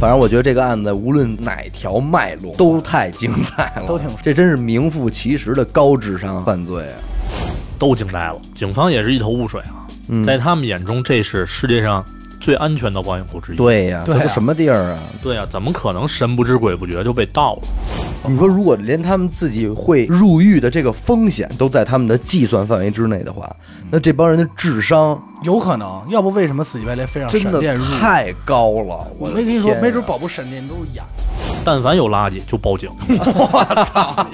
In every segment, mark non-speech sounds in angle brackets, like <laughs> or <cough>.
反正我觉得这个案子无论哪条脉络都太精彩了，都挺这真是名副其实的高智商犯罪啊！都惊呆了，警方也是一头雾水啊。嗯在他们眼中，这是世界上最安全的万户之一。对呀、这都什么地儿啊？对啊，怎么可能神不知鬼不觉就被盗了？你说如果连他们自己会入狱的这个风险都在他们的计算范围之内的话，那这帮人的智商有可能，要不为什么死乞白赖非让真的闪电入？太高了。我没跟你说，没准保不闪电都是演的。但凡有垃圾就报警。<laughs> 我操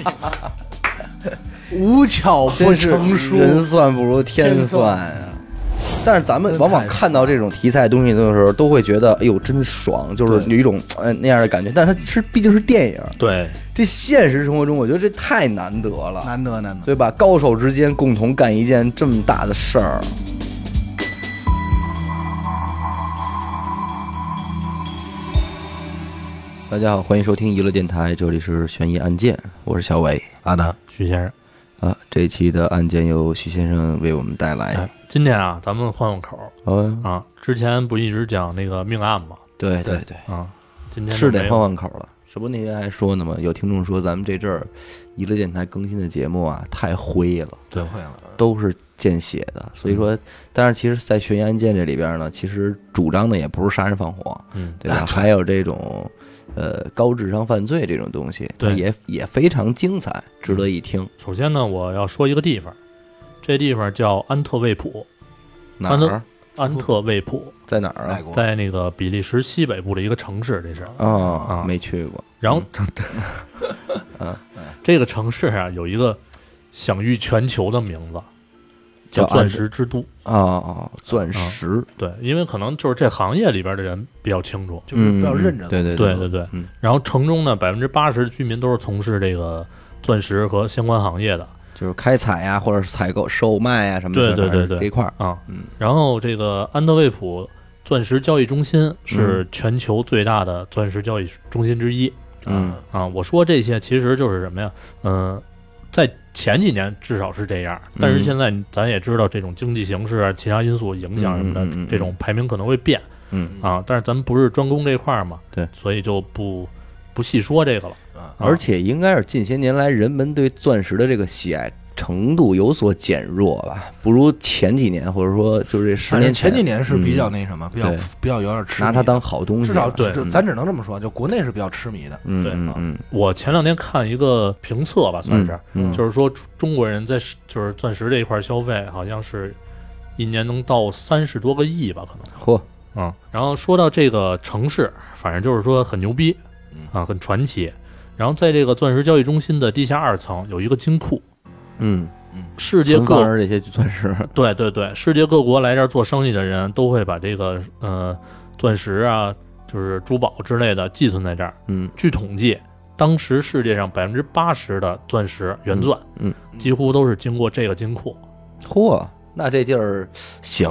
<laughs> 无巧不成书，人算不如天算啊。但是咱们往往看到这种题材的东西的时候，都会觉得哎呦真爽，就是有一种呃那样的感觉。但是它是毕竟是电影，对，这现实生活中我觉得这太难得了，难得难得。对吧？高手之间共同干一件这么大的事儿。大家好，欢迎收听娱乐电台，这里是悬疑案件，我是小伟阿南，徐先生。啊。这一期的案件由徐先生为我们带来。哎，今天啊，咱们换换口哦，啊。之前不一直讲那个命案吗？对对对，啊，今天是得换换口了。这不那天还说呢吗？有听众说咱们这阵儿娱乐电台更新的节目啊太灰了，太灰了。都是见血的。所以说，但是其实，在悬疑案件这里边呢，其实主张的也不是杀人放火，嗯，对吧？还有这种呃高智商犯罪这种东西，对也也非常精彩，值得一听。首先呢，我要说一个地方，这地方叫安特卫普，哪儿？安特卫普在哪儿啊？在那个比利时西北部的一个城市，这是。哦啊，没去过。然后，<laughs> 嗯这个城市啊，有一个享誉全球的名字，叫叫钻石之都。哦哦，钻石。对，因为可能就是这行业里边的人比较清楚。就是嗯，比较认真。对对对对对嗯，然后城中呢，百分之八十的居民都是从事这个钻石和相关行业的就是开采呀，或者是采购、售卖啊什么的，对对对对这一块儿。啊。嗯然后这个安德卫普钻石交易中心是全球最大的钻石交易中心之一嗯啊。我说这些其实就是什么呀？嗯、在前几年至少是这样，但是嗯现在咱也知道这种经济形势啊、其他因素影响什么的，嗯嗯嗯嗯这种排名可能会变嗯，啊。但是咱们不是专攻这块儿嘛，对，所以就不不细说这个了。啊，而且应该是近些年来人们对钻石的这个喜爱程度有所减弱吧，不如前几年，或者说就是这十年正前几年是比较嗯那什么，比较比较有点痴迷，拿它当好东西，至少对就咱只能这么说，就国内是比较痴迷的。嗯对。嗯嗯。我前两天看一个评测吧，算是，嗯就是说中国人在就是钻石这一块消费，好像是一年能到三十多个亿吧，可能。嚯，嗯，然后说到这个城市，反正就是说很牛逼嗯啊，很传奇。然后在这个钻石交易中心的地下二层有一个金库，嗯，世界各存放着这些钻石，<laughs> 对对对，世界各国来这儿做生意的人都会把这个呃钻石啊，就是珠宝之类的寄存在这儿。嗯据统计，当时世界上百分之八十的钻石原钻，嗯几乎都是经过这个金库，嚯，那这地儿行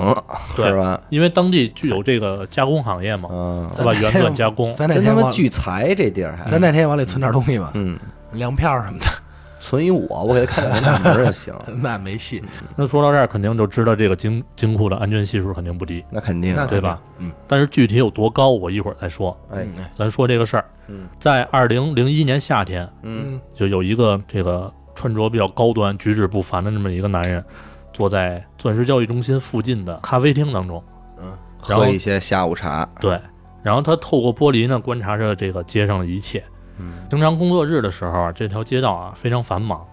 对是吧？因为当地具有这个加工行业嘛，嗯，对吧？原钻加工，咱那天聚财这地儿还，咱那天往里存点东西吧，嗯，粮票什么的，存一我，我给他看两个大门儿就行，<laughs> 那没戏，那说到这儿，肯定就知道这个金金库的安全系数肯定不低。那肯定对吧？嗯，但是具体有多高，我一会儿再说。哎，嗯咱说这个事儿，嗯在二零零一年夏天，嗯嗯就有一个这个穿着比较高端、举止不凡的这么一个男人，坐在钻石交易中心附近的咖啡厅当中。嗯，然后喝一些下午茶，对，然后他透过玻璃呢观察着这个街上的一切。嗯。平常工作日的时候啊，这条街道啊非常繁忙，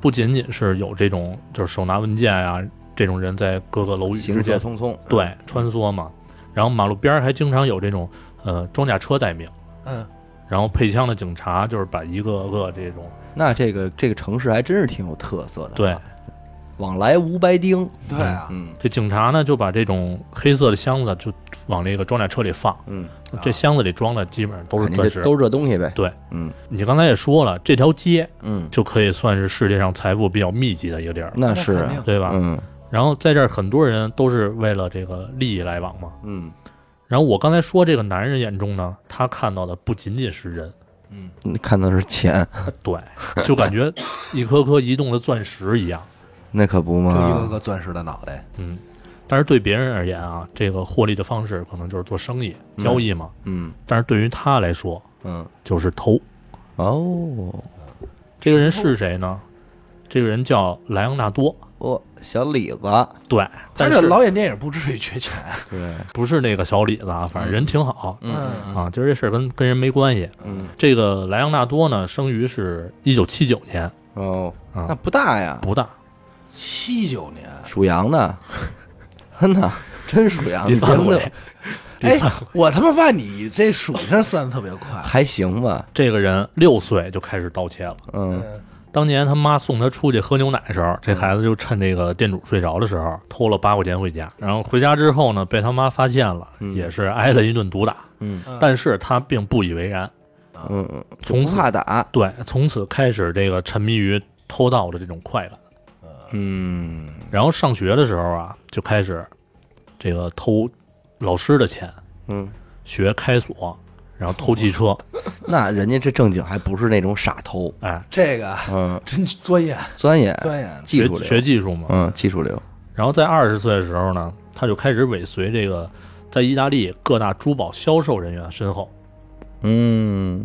不仅仅是有这种就是手拿文件啊这种人在各个楼宇行之间色匆匆，对穿梭嘛，然后马路边儿还经常有这种呃装甲车待命，嗯，然后配枪的警察就是把一个个这种那这个这个城市还真是挺有特色的，对，往来无白丁，对啊，嗯这警察呢就把这种黑色的箱子就往这个装甲车里放，嗯，这箱子里装的基本上都是钻石。都是这东西呗，对，嗯。你刚才也说了，这条街嗯，就可以算是世界上财富比较密集的一个地儿，那是啊。对吧？嗯。然后在这儿很多人都是为了这个利益来往嘛。嗯，然后我刚才说这个男人眼中呢，他看到的不仅仅是人，嗯，你看的是钱，<laughs> 对，就感觉一颗颗移动的钻石一样。那可不嘛就一个，个钻石的脑袋，嗯，但是对别人而言啊，这个获利的方式可能就是做生意、嗯交易嘛。嗯但是对于他来说，嗯，就是偷。哦，这个人是谁呢？这个人叫莱昂纳多。哦，小李子，对，他这但是老演电影不至于缺钱。对，不是那个小李子啊，反正人挺好、嗯啊。今儿这事儿跟跟人没关系。嗯，这个莱昂纳多呢，生于是一九七九年哦，啊那，不大呀，不大。七九年，属羊的，<laughs> 真的，真属羊，第三别乐回，<laughs> 哎，我他妈发现你这数上算的特别快。还行吧，这个人六岁就开始盗窃了。嗯。嗯。当年他妈送他出去喝牛奶的时候，这孩子就趁这个店主睡着的时候偷了八块钱回家。然后回家之后呢，被他妈发现了，嗯。也是挨了一顿毒打。嗯。但是他并不以为然，嗯嗯，不从此怕打，对，从此开始这个沉迷于偷盗的这种快感。嗯。然后上学的时候啊，就开始这个偷老师的钱，嗯，学开锁，然后偷汽车。<laughs> 那人家这正经还不是那种傻偷，哎，这个嗯，真钻研钻研钻研。技术学学，技术嘛。嗯，技术流，然后在二十岁的时候呢，他就开始尾随这个在意大利各大珠宝销售人员身后。嗯，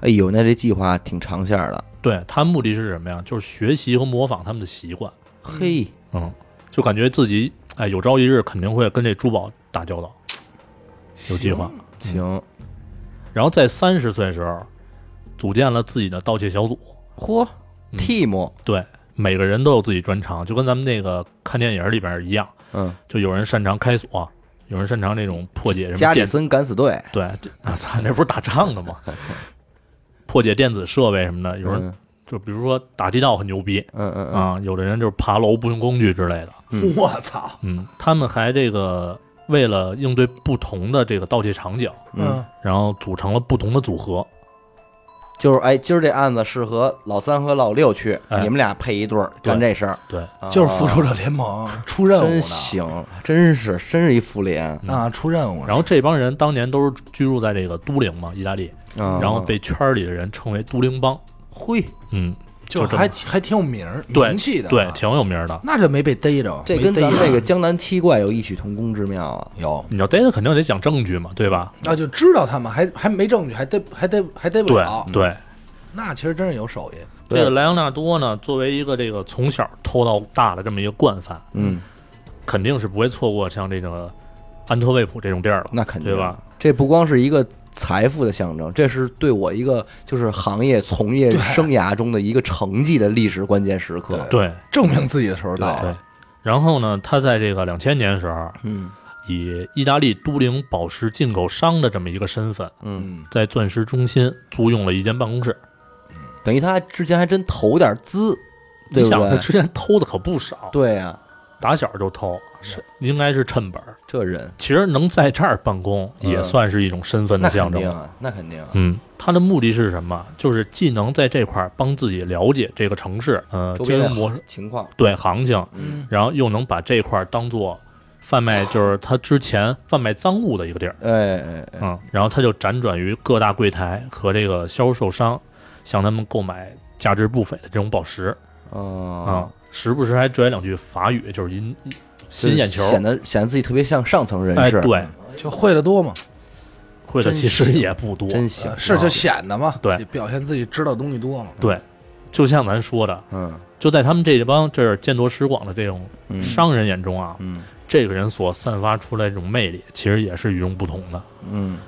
哎呦，那这计划挺长线儿的，对他目的是什么呀？就是学习和模仿他们的习惯。嘿，嗯，就感觉自己哎有朝一日肯定会跟这珠宝打交道，有计划。行，然后在三十岁的时候，组建了自己的盗窃小组。嚯嗯，team，对，每个人都有自己专长，就跟咱们那个看电影里边一样，嗯，就有人擅长开锁，有人擅长那种破解什么加里森敢死队，对，这啊，咱，那不是打仗的吗？<laughs> 破解电子设备什么的，有人嗯就比如说打地道很牛逼嗯嗯嗯，啊，有的人就是爬楼不用工具之类的。嗯 <laughs> 我操！嗯，他们还这个为了应对不同的这个盗窃场景，嗯，然后组成了不同的组合。就是哎，今儿这案子适合老三和老六去，哎。你们俩配一对儿干这事儿，对，就是复仇者联盟出任务真的行，真是真是一复联，啊，出任务的。然后这帮人当年都是居住在这个都灵嘛，意大利，然然后被圈里的人称为都灵帮。会嗯，就是还还挺有名儿对名气的啊，对，挺有名的。那这没被逮着，这跟咱们没逮着这个江南七怪有异曲同工之妙啊。有，你要逮他，肯定得讲证据嘛，对吧？那就知道他们还还没证据，还逮还逮还逮不对了，对，那其实真是有手艺。这个莱昂纳多呢，作为一个这个从小偷到大的这么一个惯犯，嗯，肯定是不会错过像这个安特卫普这种地儿了。那肯定对吧？这不光是一个财富的象征，这是对我一个就是行业从业生涯中的一个成绩的历史关键时刻。对证明自己的时候到对了，。然后呢，他在这个两千年的时候，嗯以意大利都灵宝石进口商的这么一个身份，嗯，嗯，在钻石中心租用了一间办公室。等于他之前还真投点资，对不你想，他？之前偷的可不少，对呀、打小就偷，是应该是趁本儿。这人其实能在这儿办公，嗯也算是一种身份的象征了。肯定啊，那肯定啊。嗯，他的目的是什么？就是既能在这块儿帮自己了解这个城市，呃，周边的经营模式情况，对行情，嗯，然后又能把这块儿当做贩卖，<sighs> 就是他之前贩卖赃物的一个地儿。哎哎哎，嗯，然后他就辗转于各大柜台和这个销售商，向他们购买价值不菲的这种宝石啊、哦，时不时还拽两句法语，就是引吸引眼球。显得显得自己特别像上层人哎，士，对，就会的多嘛，会的其实也不多。真行，是就显得嘛，对，表现自己知道东西多嘛。对，就像咱说的，嗯就在他们这帮这儿见多识广的这种嗯商人眼中啊，嗯这个人所散发出来这种魅力，其实也是与众不同的。嗯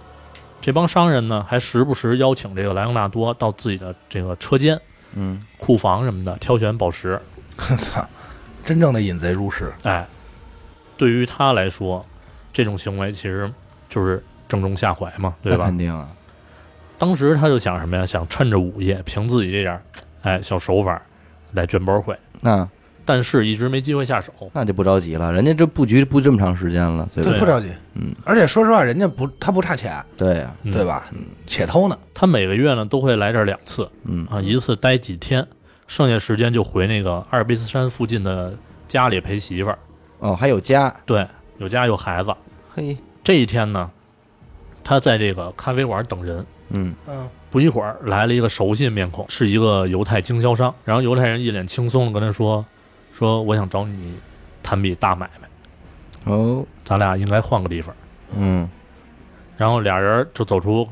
这帮商人呢，还时不时邀请这个莱昂纳多到自己的这个车间、嗯，库房什么的挑选宝石。操，真正的引贼入室。哎，对于他来说，这种行为其实就是正中下怀嘛，对吧肯？定啊，当时他就想什么呀？想趁着午夜，凭自己这点儿哎小手法来卷包会，那但是一直没机会下手。那就不着急了，人家这布局布这么长时间了，对吧？对不着急。嗯，而且说实话，人家不他不差钱，对呀，嗯对？吧？嗯且偷呢。他每个月呢都会来这儿两次嗯啊，一次待几天，剩下时间就回那个阿尔卑斯山附近的家里陪媳妇儿。哦，还有家，对，有家有孩子。嘿，这一天呢，他在这个咖啡馆等人，嗯嗯，不一会儿来了一个熟悉的面孔，是一个犹太经销商。然后犹太人一脸轻松的跟他说：“说我想找你谈笔大买卖。”哦，咱俩应该换个地方。嗯然后俩人就走出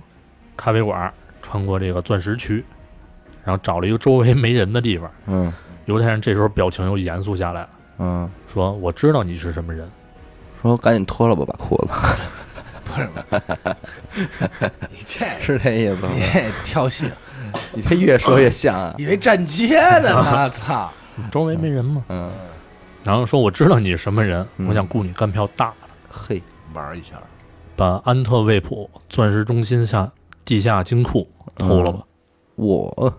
咖啡馆，穿过这个钻石区，然后找了一个周围没人的地方。嗯犹太人这时候表情又严肃下来了，嗯，说：“我知道你是什么人。说赶紧脱了吧，把裤子，不是，你这是这意思吗你？这挑衅，你这越说越像啊。<laughs> 以为站街的呢，操！周围没人吗。嗯，然后说：“我知道你是什么人，嗯我想雇你干票大的，嘿，玩一下，把安特卫普钻石中心下地下金库偷了吧。我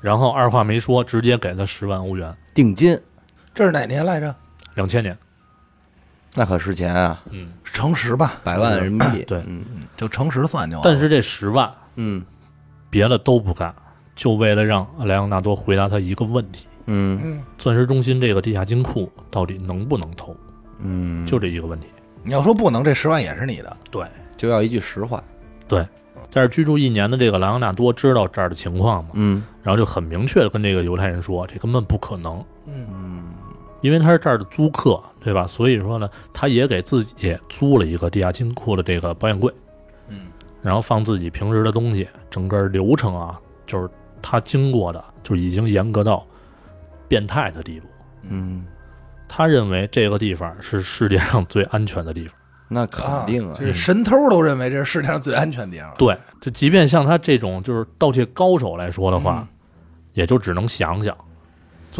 然后二话没说，直接给他十万欧元，定金，这是哪年来着？两千年。那可是钱啊，嗯，乘十吧，百万人民币。对嗯就乘十算就完了。但是这十万嗯别的都不干，就为了让莱昂纳多回答他一个问题：嗯嗯，钻石中心这个地下金库到底能不能偷？嗯，就这一个问题。你要说不能，这十万也是你的。对，就要一句实话。对在这居住一年的这个莱昂纳多知道这儿的情况嘛，嗯然后就很明确的跟这个犹太人说，这根本不可能，嗯，嗯因为他是这儿的租客，对吧？所以说呢，他也给自己租了一个地下金库的这个保险柜，嗯，然后放自己平时的东西，整个流程啊，就是他经过的，就已经严格到变态的地步。嗯，他认为这个地方是世界上最安全的地方。那肯定啊。这神偷都认为这是世界上最安全的地方。对，就即便像他这种就是盗窃高手来说的话，嗯也就只能想想，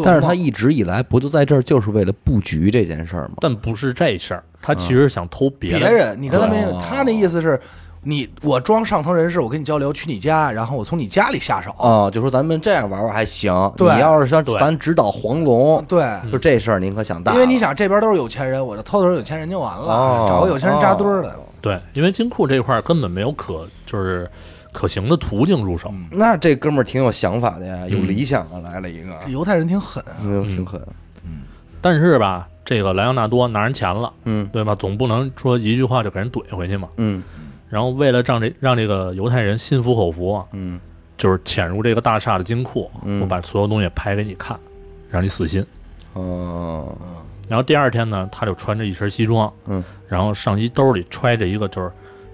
做但是他一直以来不就在这儿就是为了布局这件事儿吗？但不是这事儿。他其实想偷别的，别人，你跟他没哦他那意思是，你我装上层人士，我跟你交流，去你家，然后我从你家里下手。哦，就说咱们这样玩玩还行。对你要是想咱指导黄龙，对，就这事儿您可想大了。因为你想这边都是有钱人，我就偷偷有钱人就完了，哦，找个有钱人扎堆儿的。哦对，因为金库这块儿根本没有可就是可行的途径入手。嗯。那这哥们儿挺有想法的呀，有嗯理想啊，来了一个，这犹太人挺狠，嗯，挺狠。但是吧，这个莱昂纳多拿人钱了，嗯。对吧？总不能说一句话就给人怼回去嘛。嗯。然后为了让这让这个犹太人心服口服啊，嗯。就是潜入这个大厦的金库，嗯。我把所有东西拍给你看，让你死心。哦，然后第二天呢，他就穿着一身西装，嗯，然后上衣兜里揣着一个就是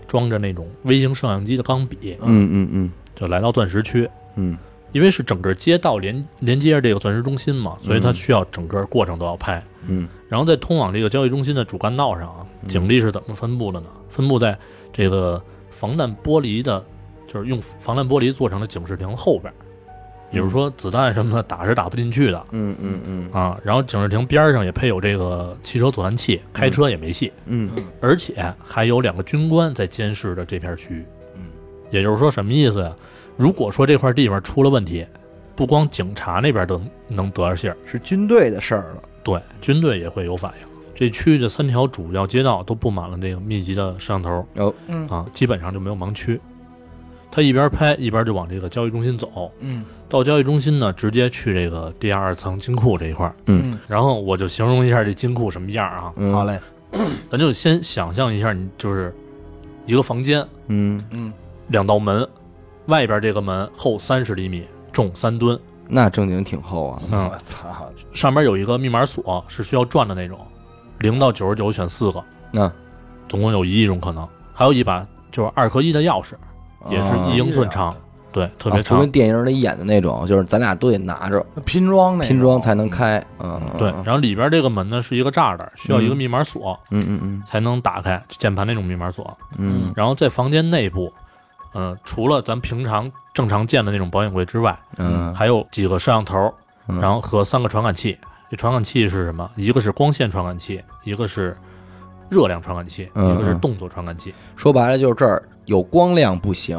装着那种微型摄像机的钢笔，嗯嗯嗯就来到钻石区。嗯因为是整个街道连连接着这个钻石中心嘛，所以它需要整个过程都要拍。嗯然后在通往这个交易中心的主干道上啊，警力是怎么分布的呢？分布在这个防弹玻璃的，就是用防弹玻璃做成的警示亭后边，也就是说子弹什么的打是打不进去的嗯嗯嗯啊。然后警示亭边上也配有这个汽车阻断器，开车也没戏，嗯而且还有两个军官在监视着这片区域。嗯，也就是说什么意思呀？如果说这块地方出了问题，不光警察那边都能得着信儿，是军队的事儿了。对，军队也会有反应。这区域的三条主要街道都布满了这个密集的摄像头哦，嗯啊，基本上就没有盲区。他一边拍一边就往这个交易中心走，嗯。到交易中心呢，直接去这个地下二层金库这一块儿。嗯，然后我就形容一下这金库什么样啊，嗯。好，嘞，<clears throat> 咱就先想象一下，你就是一个房间，嗯，嗯。两道门，外边这个门厚三十厘米，重三吨，那正经挺厚啊。嗯。我操，上面有一个密码锁，是需要转的那种，零到九十九选四个，那总共有一亿种可能。还有一把就是二合一的钥匙，也是啊一英寸长，对，特别长啊就跟。电影里演的那种，就是咱俩都得拿着拼装那种拼装才能。开。嗯，对，然后里边这个门呢是一个栅栏，需要一个嗯密码锁嗯嗯嗯才能打开，键盘那种密码锁。嗯然后在房间内部，嗯、除了咱平常正常见的那种保险柜之外，嗯，还有几个摄像头，嗯然后和三个传感器。这传感器是什么？一个是光线传感器，一个是热量传感器，嗯一个是动作传感器。说白了就是这儿有光亮不行，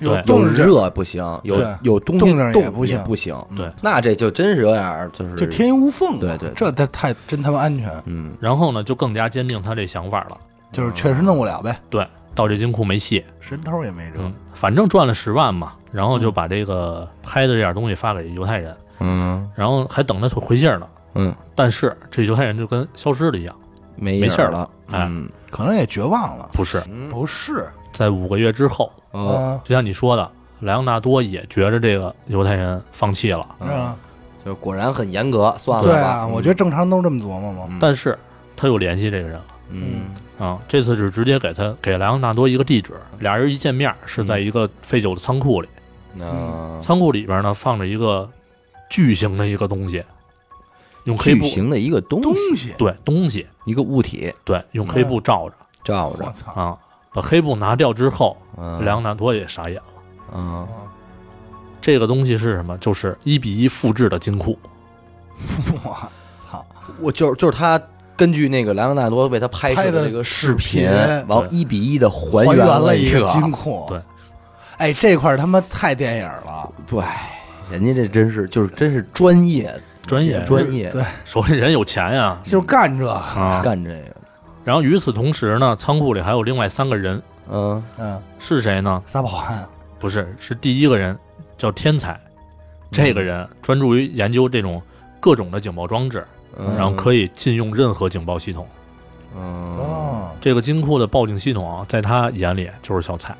有对有动静，热不行，有对有东西动静也动不行不行。嗯对那这就真是有点儿就是就天衣无缝啊。对对对这太太真他妈安全，嗯然后呢，就更加坚定他这想法了。就是确实弄不了呗。对，到这金库没戏，神偷也没辙嗯。，反正赚了十万嘛，然后就嗯把这个拍的这点东西发给犹太人，嗯然后还等他回信儿呢。嗯，但是这犹太人就跟消失了一样，没没信儿了了。哎嗯可能也绝望了。不是嗯不是，在五个月之后，哦嗯，就像你说的，莱昂纳多也觉着这个犹太人放弃了，是吧？就果然很严格，算了吧。对啊，嗯。我觉得正常都这么琢磨嘛。嗯。但是他又联系这个人了。嗯。啊，这次是直接给他给莱昂纳多一个地址，俩人一见面是在一个废旧的仓库里，嗯。仓库里边呢放着一个巨型的一个东西，用黑布巨型的一个东东西，西，对东西一个物体对用黑布罩着罩着，我操，啊，把黑布拿掉之后，嗯莱昂纳多也傻眼了。嗯这个东西是什么？就是一比一复制的金库。我操，我就是就是他根据那个莱昂纳多为他拍摄的那个视频，视频然后一比一的还还原了个一个金库，<laughs> 对，哎，这块儿他妈太电影了，对，人家这真是就是真是专业专业专业对，手里人有钱呀就干这个，啊！干这个，然后与此同时呢，仓库里还有另外三个人，嗯。嗯，是谁呢？撒保安，不是，是第一个人叫天才，这个人专注于研究这种各种的警报装置，嗯，然后可以禁用任何警报系统。嗯。哦，这个金库的报警系统啊，在他眼里就是小菜。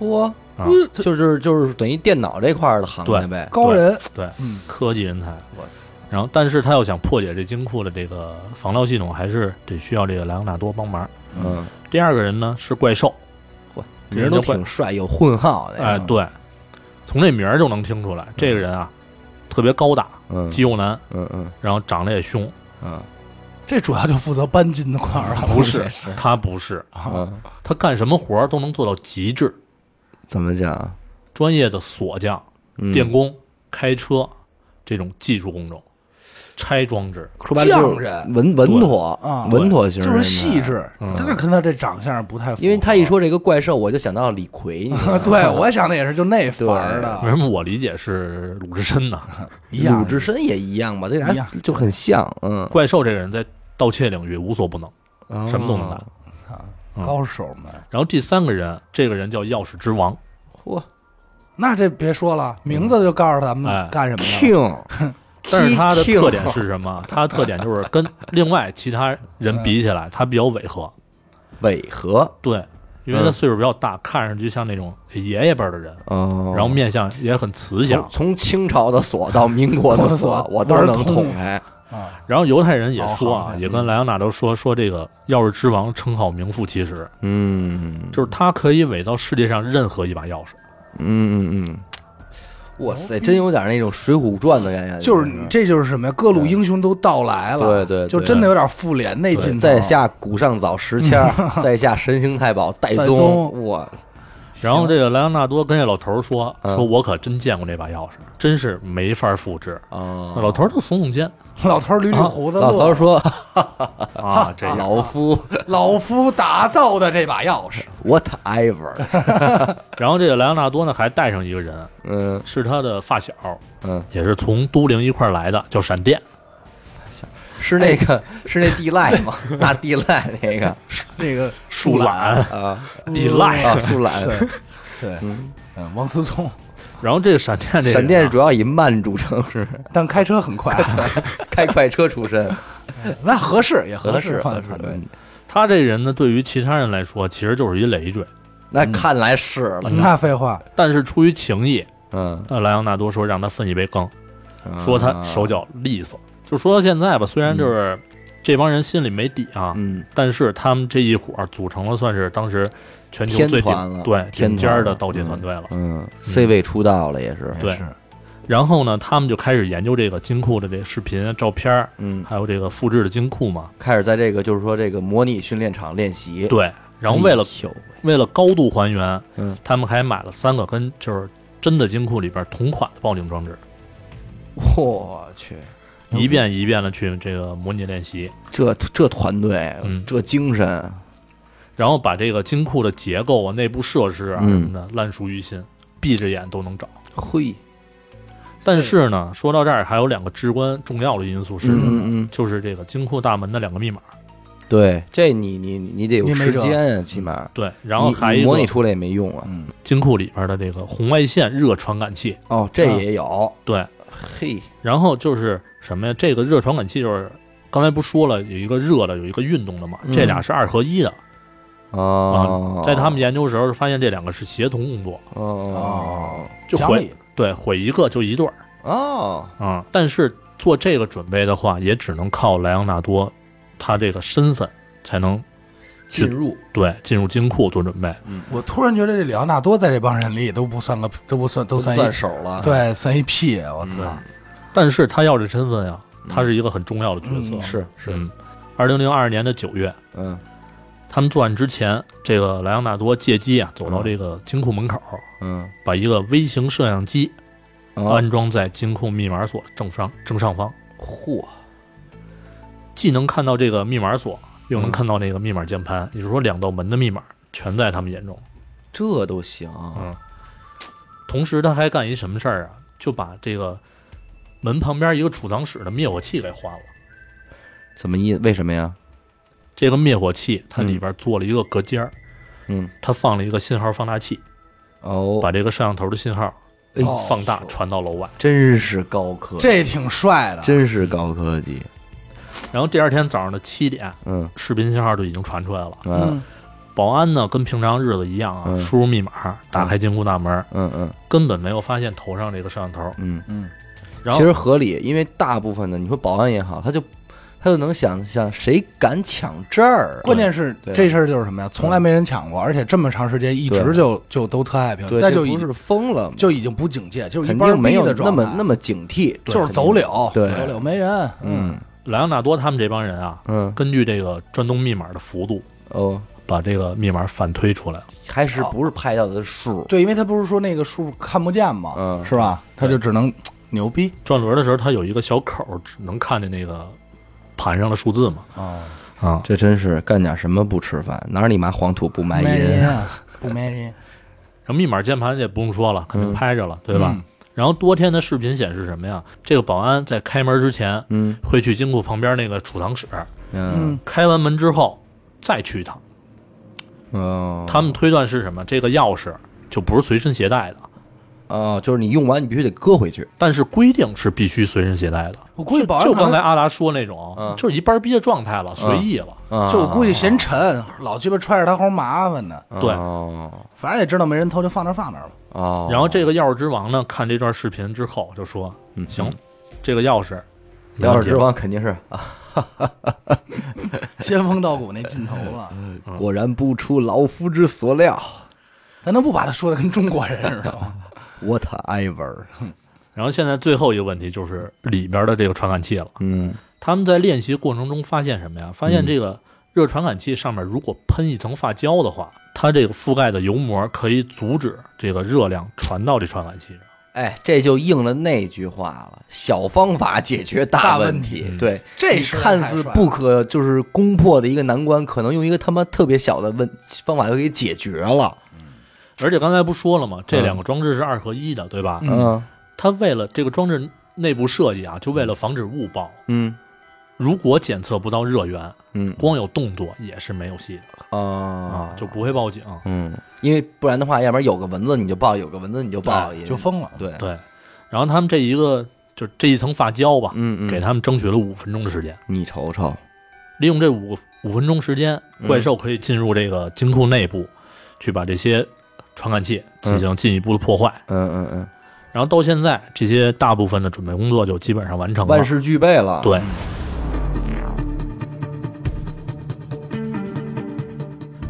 嚯，啊，就是就是等于电脑这块儿的行业呗，高人，对，嗯，科技人才。我操，然后，但是他要想破解这金库的这个防盗系统，还是得需要这个莱昂纳多帮忙。嗯，第二个人呢是怪兽，这人都挺帅，有混号的，哎，对，从这名儿就能听出来，这个人啊特别高大，嗯。肌肉男，嗯嗯。然后长得也凶。嗯。这主要就负责搬金的块儿了，不是，<laughs> 他不是，嗯，他干什么活儿都能做到极致，怎么讲？专业的锁匠、嗯。电工、开车这种技术工种，拆装置，说白了就是匠人。稳稳妥啊稳妥型，就是细。致嗯，这跟他这长相不太符合，因为他一说这个怪兽，我就想到李逵，你知道吗 <laughs> 对我想的也是，就那范儿的。为的，什么我理解是鲁智深呢？<laughs> 一样鲁智深也一样吧，这俩一样。就很像，嗯，怪兽这个人在盗窃领域无所不能，什么都能干。嗯。高手们。然后第三个人，这个人叫钥匙之王，嚯。那这别说了，名字就告诉咱哎。们干什么的。，king，<laughs> 但是它的特点是什么？它的特点就是跟另外其他人比起来，<laughs> 它比较违和。违和，对，因为他岁数比较大，看上去像那种爷爷辈儿的人，嗯然后面相也很慈祥。从。从清朝的锁到民国的锁锁，<laughs> 我都能捅开，啊，然后犹太人也说啊，也跟莱昂纳多说说这个钥匙之王称号名副其实，嗯，就是他可以伪造世界上任何一把钥匙。嗯嗯嗯，哇塞，真有点那种《水浒传》的感觉，就是你，这就是什么呀？各路英雄都到来了，对对，就真的有点复联那劲头。在下古上早时迁，<laughs> 在下神行太保戴宗哇，然后这个莱昂纳多跟这老头儿说：“嗯说我可真见过这把钥匙，真是没法复制。哦那老头儿就耸耸肩老头捋捋胡子乐，老头儿说啊，这老夫 <laughs> 老夫打造的这把钥匙，<laughs> whatever，<laughs> 然后这个莱昂纳多呢还带上一个人，嗯是他的发小，嗯，也是从都灵一块儿来的，叫闪电。是那个是那地赖吗？那地赖那个 <laughs> 那个树懒、啊地赖。啊，树懒，对对，嗯，嗯，王思聪，然后这个闪电这闪电主要以慢著称，<laughs> 是但开车很快，<laughs> 开快车出身，那合适也合适，适合适放在团队。嗯他这人呢，对于其他人来说，其实就是一累赘。那看来是了，那废话，但是出于情谊，嗯，那，莱昂纳多说让他分一杯羹，说他手脚，脚利索。就说到现在吧，虽然就是这帮人心里没底啊，嗯，但是他们这一伙儿组成了算是当时全球最顶对天顶尖儿的盗窃团队了。嗯，C 位出道了也是，对然后呢，他们就开始研究这个金库的这个视频、照片，嗯，还有这个复制的金库嘛。开始在这个就是说这个模拟训练场练习，对，然后为了哎为了高度还原，嗯，他们还买了三个跟就是真的金库里边同款的报警装置，我去，一遍一遍的去这个模拟练习，这这团队嗯。这精神，然后把这个金库的结构啊、内部设施啊嗯。什么的烂熟于心，闭着眼都能找。嘿，但是呢，说到这儿还有两个至关重要的因素是什么？嗯嗯嗯，就是这个金库大门的两个密码。对，这你你你得有时间啊，起码，对，然后还模拟出来也没用啊。嗯，金库里边的这个红外线热传感器。哦，这也有，对，嘿，然后就是什么呀？这个热传感器就是刚才不说了，有一个热的，有一个运动的嘛，嗯这俩是二合一的。哦，在他们研究时候发现这两个是协同工作，哦就毁，对毁一个就一对儿哦，啊。但是做这个准备的话，也只能靠莱昂纳多他这个身份才能进入，对进入金库做准备。我突然觉得这里昂纳多在这帮人里都不算个，都不算，都都算一算手了。，对，算一屁，我操！但是他要这身份呀，他是一个很重要的角色。嗯是是，嗯，二零零二年的九月，嗯。他们作案之前，这个莱昂纳多借机啊走到这个金库门口，嗯，把一个微型摄像机哦安装在金库密码锁正上正上方，嚯，既能看到这个密码锁，又能嗯看到那个密码键盘，也就是说两道门的密码全在他们眼中。这都行，嗯。同时，他还干一什么事儿啊？就把这个门旁边一个储藏室的灭火器给换了。怎么意？为什么呀？这个灭火器它里边做了一个隔间儿，嗯，它放了一个信号放大器，哦，把这个摄像头的信号放大传到楼外。真是高科技，这挺帅的，真是高科技，然后第二天早上的七点，嗯。视频信号就已经传出来了。嗯。保安呢，跟平常日子一样啊，嗯。输入密码，打开金库大门，嗯嗯。根本没有发现头上这个摄像头。嗯，嗯，然后其实合理，因为大部分的你说保安也好，他就他就能想想谁敢抢这儿，关键是这事儿就是什么呀？从来没人抢过，而且这么长时间一直就就都特爱平，对，那就已这不是疯了，就已经不警戒，就是一般肯定没有那么那么警惕，就是走柳，对。走柳没人，嗯。莱昂纳多他们这帮人啊，嗯。根据这个转动密码的幅度，哦，把这个密码反推出来了。还是不是拍到的数，对，因为他不是说那个数看不见嘛，嗯。是吧？他就只能牛逼转轮的时候，它有一个小口，只能看见那个盘上的数字嘛。啊，啊，这真是干点什么不吃饭，哪儿你妈黄土不埋人啊，<laughs> 不埋人，然后密码键盘也不用说了，肯定嗯拍着了，对吧？嗯？然后多天的视频显示什么呀？这个保安在开门之前嗯会去金库旁边那个储藏室，嗯嗯开完门之后再去一趟。哦，他们推断是什么？这个钥匙就不是随身携带的，哦，就是你用完你必须得搁回去，但是规定是必须随身携带的。我估计保安就刚才阿达说那种，嗯。就是一班逼的状态了，随意了。啊就我估计嫌沉，老鸡巴揣着它齁麻烦呢。对。哦反正也知道没人偷，就放那儿放那儿吧。哦，然后这个钥匙之王呢，看这段视频之后就说：“嗯。行，这个钥匙，钥匙之王肯定是。啊，<laughs> 仙风道骨那劲头了，嗯。果然不出老夫之所料。咱能不把他说的跟中国人似的吗？，whatever，<laughs> 然后现在最后一个问题就是里边的这个传感器了。嗯他们在练习过程中发现什么呀？发现这个热传感器上面如果喷一层发胶的话，它这个覆盖的油膜可以阻止这个热量传到这传感器上。哎，这就应了那句话了，小方法解决大问题嗯对，这是看似不可就是攻破的一个难关，可能用一个他妈特别小的问方法就给解决了。而且刚才不说了吗？这两个装置是二合一的，对吧？嗯。嗯。它为了这个装置内部设计啊，就为了防止误报，嗯。如果检测不到热源，嗯。光有动作也是没有戏的。啊。啊，就不会报警。嗯，因为不然的话，要不然有个蚊子你就报，有个蚊子你就报，也就疯了。对，对，然后他们这一个就这一层发胶吧，嗯。嗯，给他们争取了五分钟的时间。你瞅瞅，利用这五五分钟时间，嗯。怪兽可以进入这个金库内部，去把这些传感器进行进一步的破坏。嗯嗯嗯，然后到现在，这些大部分的准备工作就基本上完成了。万事俱备了。对。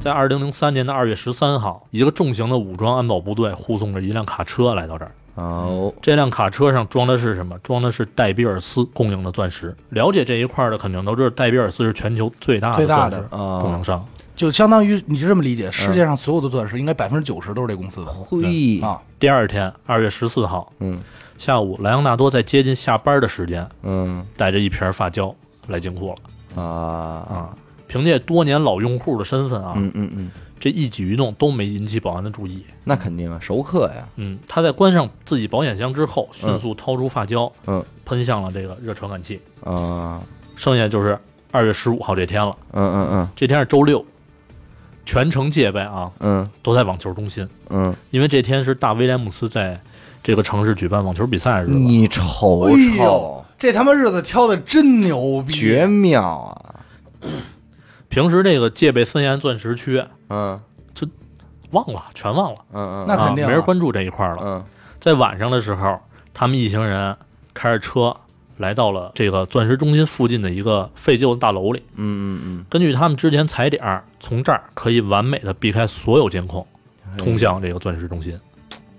在二零零三年的二月十三号，一个重型的武装安保部队护送着一辆卡车来到这儿。哦，这辆卡车上装的是什么？装的是戴比尔斯供应的钻石。了解这一块的肯定都知道，戴比尔斯是全球最大的钻石啊供应商。就相当于你就这么理解，世界上所有的钻石应该百分之九十都是这公司的。嘿，啊。第二天，二月十四号嗯。下午，莱昂纳多在接近下班的时间，嗯。带着一瓶发胶来金库了。啊，啊。凭借多年老用户的身份啊，嗯嗯嗯，这一举一动都没引起保安的注意。那肯定啊，熟客呀，嗯，他在关上自己保险箱之后，迅速掏出发胶，嗯。喷向了这个热传感器。啊，剩下就是二月十五号这天了，嗯嗯嗯。这天是周六，全程戒备啊，嗯。都在网球中心，嗯，因为这天是大威廉姆斯在这个城市举办网球比赛的日子。你瞅哎瞅呦，，这他妈日子挑的真牛逼！绝妙啊，平时这个戒备森严钻石区嗯。忘了，全忘了，嗯嗯，那肯定啊。啊、没人关注这一块了。嗯。在晚上的时候，他们一行人开着车来到了这个钻石中心附近的一个废旧的大楼里。嗯嗯嗯根据他们之前踩点儿，从这儿可以完美的避开所有监控，嗯，通向这个钻石中心。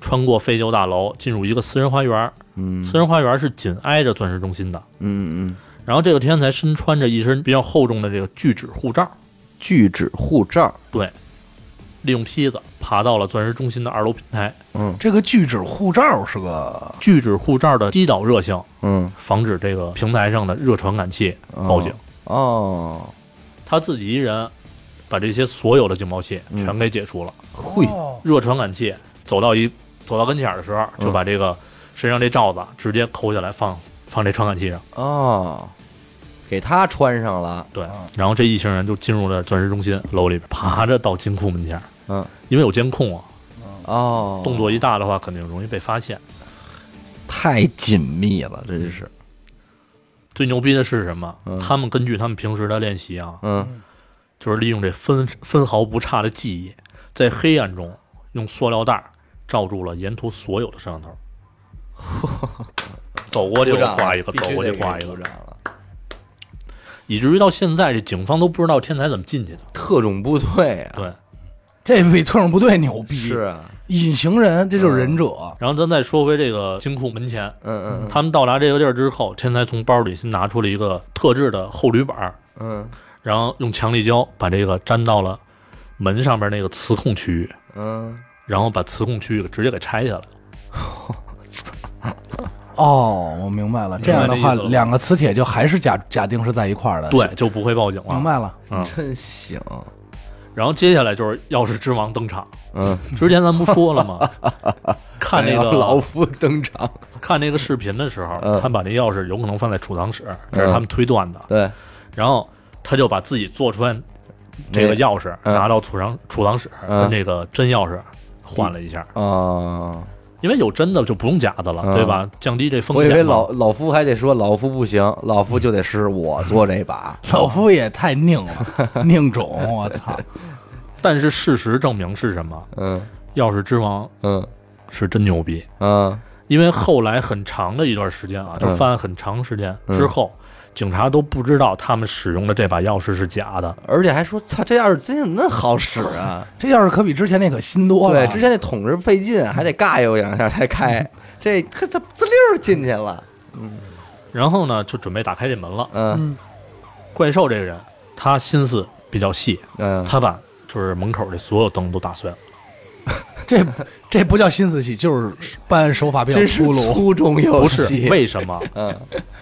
穿过废旧大楼，进入一个私人花园。嗯私人花园是紧挨着钻石中心的。嗯嗯，然后这个天才身穿着一身比较厚重的这个聚酯护罩，聚酯护罩，利用梯子爬到了钻石中心的二楼平台。嗯这个聚酯护罩是个聚酯护罩的低导热性，嗯，防止这个平台上的热传感器报警。哦，他自己一人把这些所有的警报器嗯全给解除了。会，哦热传感器走到一走到跟前儿的时候，就把这个身上这罩子直接抠下来放放这传感器上。哦，给他穿上了，对，然后这一行人就进入了钻石中心楼里边，爬着到金库门前儿。嗯，因为有监控啊，哦，动作一大的话，肯定容易被发现。太紧密了，真是，最牛逼的是什么？嗯。他们根据他们平时的练习啊，嗯。就是利用这分分毫不差的记忆，在黑暗中用塑料袋儿罩住了沿途所有的摄像头。<laughs> 走过去鼓掌我画一个，走过去得给画一个，以至于到现在，这警方都不知道天才怎么进去的。特种部队啊，对，这比特种部队牛逼，是啊，隐形人，这就是忍者。然后咱再说回这个金库门前，嗯嗯他们到达这个地儿之后，天才从包里先拿出了一个特制的厚铝板儿，嗯然后用强力胶把这个粘到了门上面那个磁控区域，嗯然后把磁控区域直接给拆下来。<laughs> 哦，我明白了。这样的话，两个磁铁就还是假假定是在一块儿的。对，，就不会报警了。明白了。嗯，真行，然后接下来就是钥匙之王登场。嗯，之前咱不说了吗？<laughs> 看那个老夫登场，看那个视频的时候，嗯。他把那钥匙有可能放在储藏室，这是他们推断的。对，然后他就把自己做出来这个钥匙嗯。拿到储藏储藏室，嗯。跟这个真钥匙换了一下，啊，因为有真的就不用假的了，嗯对吧？降低这风险我以。为老老夫还得说老夫不行，老夫就得是我做这把，<laughs> 老夫也太拧了，拧种，我操！<laughs> 但是事实证明是什么？嗯钥匙之王嗯是真牛逼，嗯因为后来很长的一段时间啊，就嗯翻案很长时间嗯之后，警察都不知道他们使用的这把钥匙是假的。而且还说操，这钥匙真怎么那好使啊？<laughs> 这钥匙可比之前那可新多了。对，之前那捅着费劲，还得尬悠两下才开，这可它滋溜进去了。嗯然后呢，就准备打开这门了。嗯嗯，怪兽这个人，他心思比较细，嗯，他把就是门口这所有灯都打碎了。这这不叫心思细，就是办案手法比较真是粗鲁。粗中有不是细。为什么？嗯，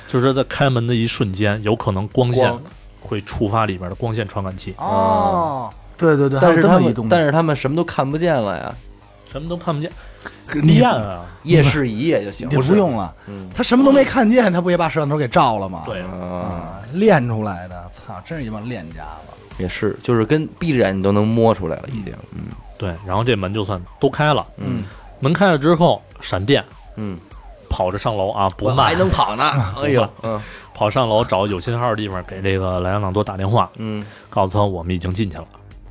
就是在开门的一瞬间，有可能光线光会触发里边的光线传感器，哦，对对对，但是他们还有这么一动，但是他们什么都看不见了呀，什么都看不见。你验啊，夜视仪也就行你。不用了，嗯他什么都没看见，他不也把摄像头给照了吗？对，啊，啊，练出来的，操，真是一帮练家子。也是，就是跟闭着眼你都能摸出来了，已经。嗯对，然后这门就算都开了。嗯门开了之后，闪电嗯，跑着上楼啊，不慢，还能跑呢。<laughs> 哎呦，嗯跑上楼找有信号的地方，给这个莱昂纳多打电话，嗯告诉他我们已经进去了。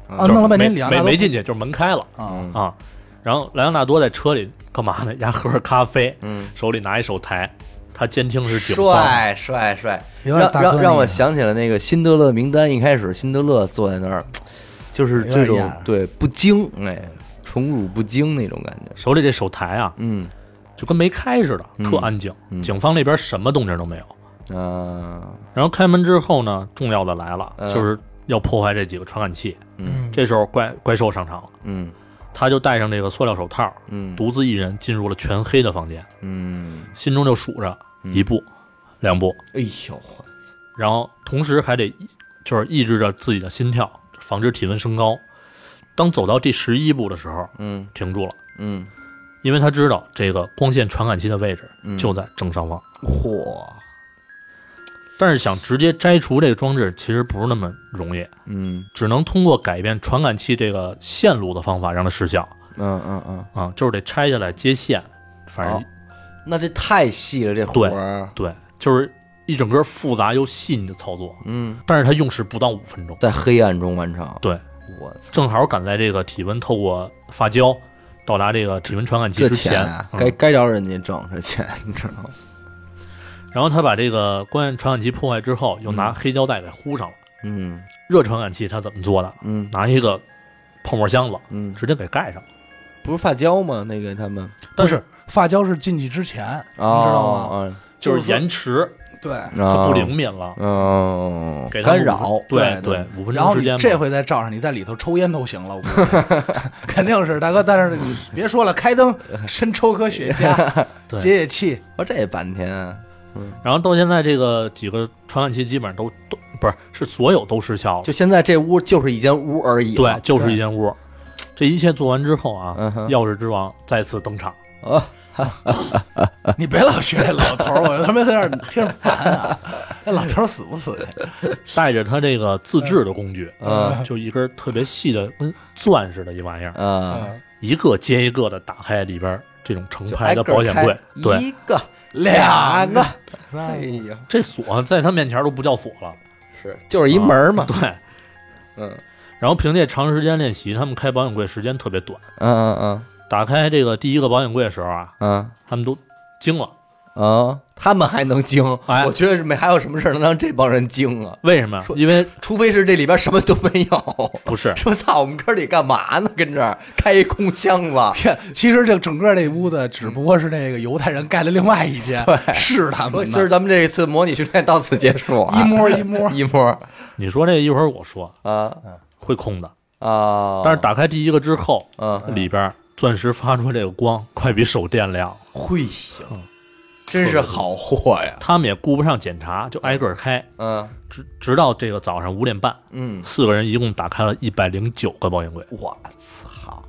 啊，就是弄了半天，没没没进去，就是门开了啊，嗯啊。然后莱昂纳多在车里干嘛呢？丫喝着咖啡，嗯，手里拿一手台，他监听是警方。帅帅帅，让让让我想起了那个辛德勒名单，一开始辛德勒坐在那儿，就是这种对不精，哎，宠辱不惊那种感觉。手里这手台啊，嗯。就跟没开似的，嗯特安静。嗯。警方那边什么动静都没有。啊。然后开门之后呢，重要的来了，嗯。就是要破坏这几个传感器。嗯。这时候怪怪兽上场了，嗯。他就戴上这个塑料手套，嗯。独自一人进入了全黑的房间，嗯，心中就数着嗯。一步、两步，哎呦，然后同时还得就是抑制着自己的心跳，防止体温升高。当走到第十一步的时候，嗯停住了，嗯。因为他知道这个光线传感器的位置嗯。就在正上方。嚯，但是想直接摘除这个装置，其实不是那么容易，嗯。只能通过改变传感器这个线路的方法让它失效嗯嗯嗯，啊，就是得拆下来接线，反正、哦那这太细了，这活儿，对，就是一整个复杂又细腻的操作。嗯，但是它用时不到五分钟，在黑暗中完成。对，我操，正好赶在这个体温透过发胶到达这个体温传感器之前钱啊，嗯该该着人家挣这钱，你知道吗？然后他把这个光线传感器破坏之后，又拿嗯黑胶带给糊上了。嗯热传感器他怎么做的？嗯拿一个泡沫箱子嗯，直接给盖上了。不是发胶吗？那个他们但是发胶是进去之前，你知道吗？哦就是延迟，对。哦它不灵敏了，嗯，给它干扰，对对五分钟时间嘛。这回再照上，你在里头抽烟都行了，我估计 <laughs> 肯定是大哥。但是你别说了，开灯深抽颗雪茄 <laughs> 对解解气。我这半天啊，然后到现在这个几个传感器基本上都都不是是所有都失效了，就现在这屋就是一间屋而已，，对就是一间屋。这一切做完之后啊，嗯钥匙之王再次登场。啊，<laughs> 你别老学这老头儿，我他妈在那儿听着烦啊！那老头儿死不死的？<laughs> 带着他这个自制的工具，嗯就一根特别细的跟钻似的一玩意儿，啊，一个接一个的打开里边这种成排的保险柜。对，一个两个，哎呀，这锁在他面前都不叫锁了。是就是一门嘛，对，嗯然后凭借长时间练习，他们开保险柜时间特别短。嗯嗯嗯打开这个第一个保险柜的时候啊，嗯他们都惊了。嗯啊，他们还能惊，哎我觉得是没还有什么事儿能让这帮人惊啊？为什么？因为除非是这里边什么都没有。不是 <laughs> 说操，我们哥里干嘛呢？跟这儿开一空箱子，骗，<laughs> 其实这整个这屋子只不过是那个犹太人盖了另外一间，<laughs> 是他们的，说今儿咱们这一次模拟训练到此结束啊，一摸一摸。一摸你说这一会儿我说啊会空的，啊！但是打开第一个之后，嗯，里边钻石发出这个光快比手电亮。会行，真是好货呀！他们也顾不上检查，就挨个开，嗯直直到这个早上五点半，嗯，四个人一共打开了一百零九个保险柜。我操，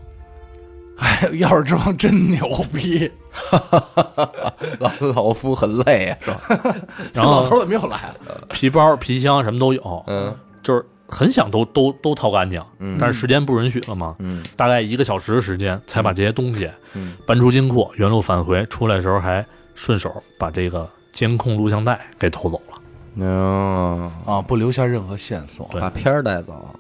哎，钥匙之王真牛逼！<laughs> 老老夫很累啊，是吧？然后老头怎么又来了？皮包、皮箱什么都有，嗯就是很想都都都掏干净，嗯。但是时间不允许了嘛，嗯。大概一个小时的时间才把这些东西嗯。搬出金库，原路返回。出来的时候还顺手把这个监控录像带给偷走了。嗯，啊，不留下任何线索。把片儿带走，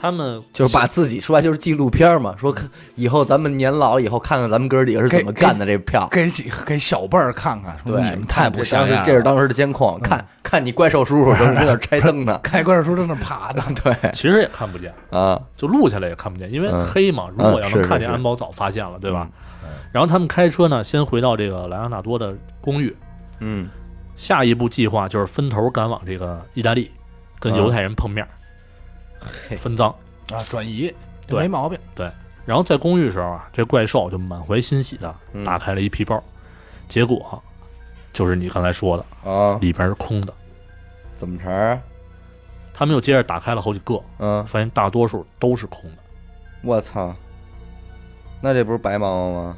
他们就是把自己说白就是纪录片嘛，说看以后咱们年老了以后看看咱们哥几个是怎么干的这票。给几给小辈儿看看，说对，你们太不像像样了。这是当时的监控，看看你怪兽叔叔正 <laughs> 在那儿拆灯呢。看怪兽叔正那爬呢。<laughs> 对其实也看不见，啊，就录下来也看不见，因为嗯黑嘛。如果要能看见，安保早发现了，对吧？然后他们开车呢，先回到这个莱昂纳多的公寓，嗯下一步计划就是分头赶往这个意大利，跟啊犹太人碰面，嘿分赃。啊，转移对没毛病。对然后在公寓的时候啊，这怪兽就满怀欣喜的嗯打开了一皮包，结果就是你刚才说的，啊，里边是空的。怎么茬儿啊？他们又接着打开了好几个，嗯，发现大多数都是空的。我操，那这不是白忙活吗？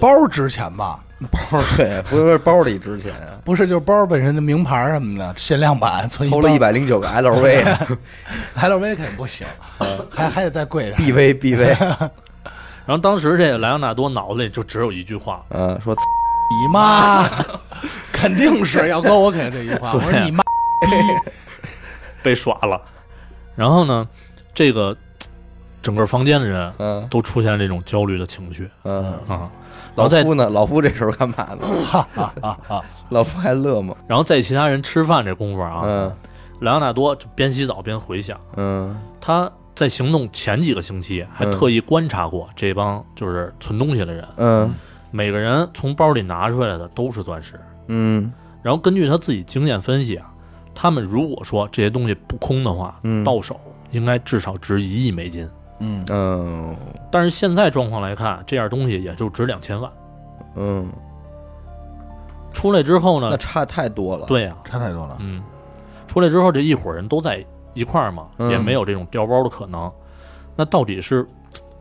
包值钱吧？<laughs> 包对，不是包里值钱啊，不是，就是包本身的名牌什么的，限量版，存偷了一百零九个 LV 啊 LV 肯定不行，<laughs> 还还得再贵点。，BV BV，<laughs> 然后当时这个莱昂纳多脑子里就只有一句话，嗯，说你妈，肯定是要搁我肯定这句话。我说你妈，被耍了。然后呢，这个整个房间的人嗯都出现这种焦虑的情绪嗯，啊。然老夫呢？老夫这时候干嘛呢？哈哈哈老夫还乐吗？然后在其他人吃饭这功夫啊，嗯莱昂纳多就边洗澡边回想，嗯他在行动前几个星期还嗯特意观察过这帮就是存东西的人，嗯每个人从包里拿出来的都是钻石。嗯然后根据他自己经验分析啊，他们如果说这些东西不空的话，嗯到手应该至少值一亿美金。嗯，嗯但是现在状况来看，这样东西也就值两千万。嗯，出来之后呢，那差太多了。，对呀、差太多了。嗯，出来之后这一伙人都在一块儿嘛，嗯也没有这种掉包的可能。那到底是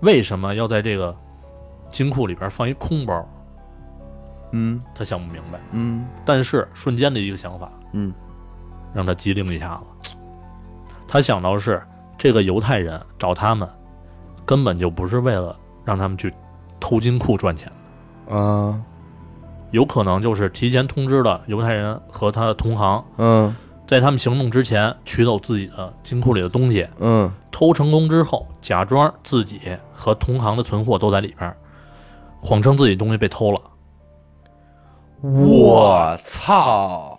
为什么要在这个金库里边放一空包？嗯他想不明白。嗯但是瞬间的一个想法嗯让他机灵一下子，他想到是这个犹太人找他们，根本就不是为了让他们去偷金库赚钱，嗯有可能就是提前通知了犹太人和他的同行，嗯在他们行动之前取走自己的金库里的东西，嗯偷成功之后，假装自己和同行的存货都在里边，谎称自己东西被偷了。我操！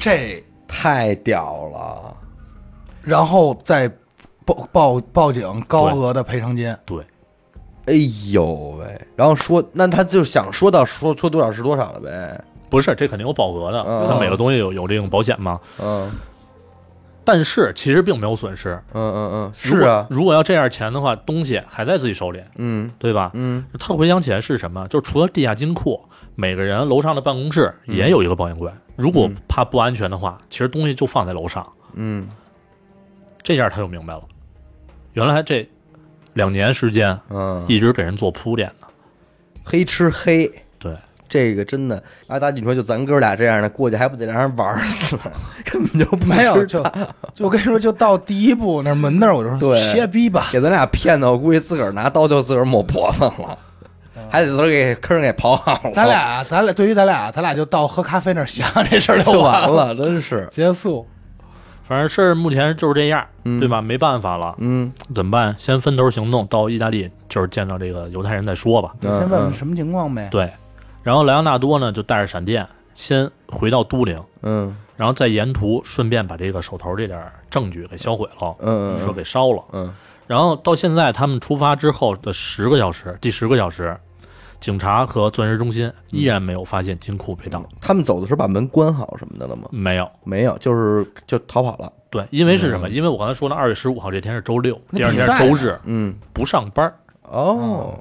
这，太屌了！然后再报报报警，高额的赔偿金。对，哎呦喂！然后说，那他就想说到说说多少是多少了呗？不是，这肯定有保额的，嗯它每个东西有有这种保险嘛。嗯但是其实并没有损失。嗯嗯嗯，是啊，如果要这样钱的话，东西还在自己手里，嗯对吧？嗯他回想起来是什么？就除了地下金库，每个人楼上的办公室也有一个保险柜。如果怕不安全的话，其实东西就放在楼上。嗯这下他就明白了，原来这两年时间嗯，一直给人做铺垫呢。黑吃黑。对，这个真的，阿达，你说就咱哥俩这样的过去，还不得让人玩死？<laughs> 根本就不没有，就就我跟你说，就到第一步那门那儿，我就说对歇逼吧。给咱俩骗的，我估计自个儿拿刀就自个儿抹脖子了，还得自个儿给坑给刨好了，咱俩，咱俩对于咱俩，咱俩就到喝咖啡那儿想这事儿就完完，了，真是，结束。反正事儿目前就是这样，嗯对吧？没办法了，嗯，怎么办？先分头行动，到意大利就是见到这个犹太人再说吧。嗯先问问什么情况呗。对，然后莱昂纳多呢就带着闪电先回到都灵，嗯然后在沿途顺便把这个手头这点证据给销毁了，嗯嗯，说给烧了。嗯然后到现在他们出发之后的十个小时，第十个小时，警察和钻石中心依然没有发现金库被盗，他们走的时候把门关好什么的了吗？没有。没有，就是就逃跑了。对，因为是什么？因为我刚才说的，二月十五号这天是周六，第二天是周日，嗯，不上班儿。哦，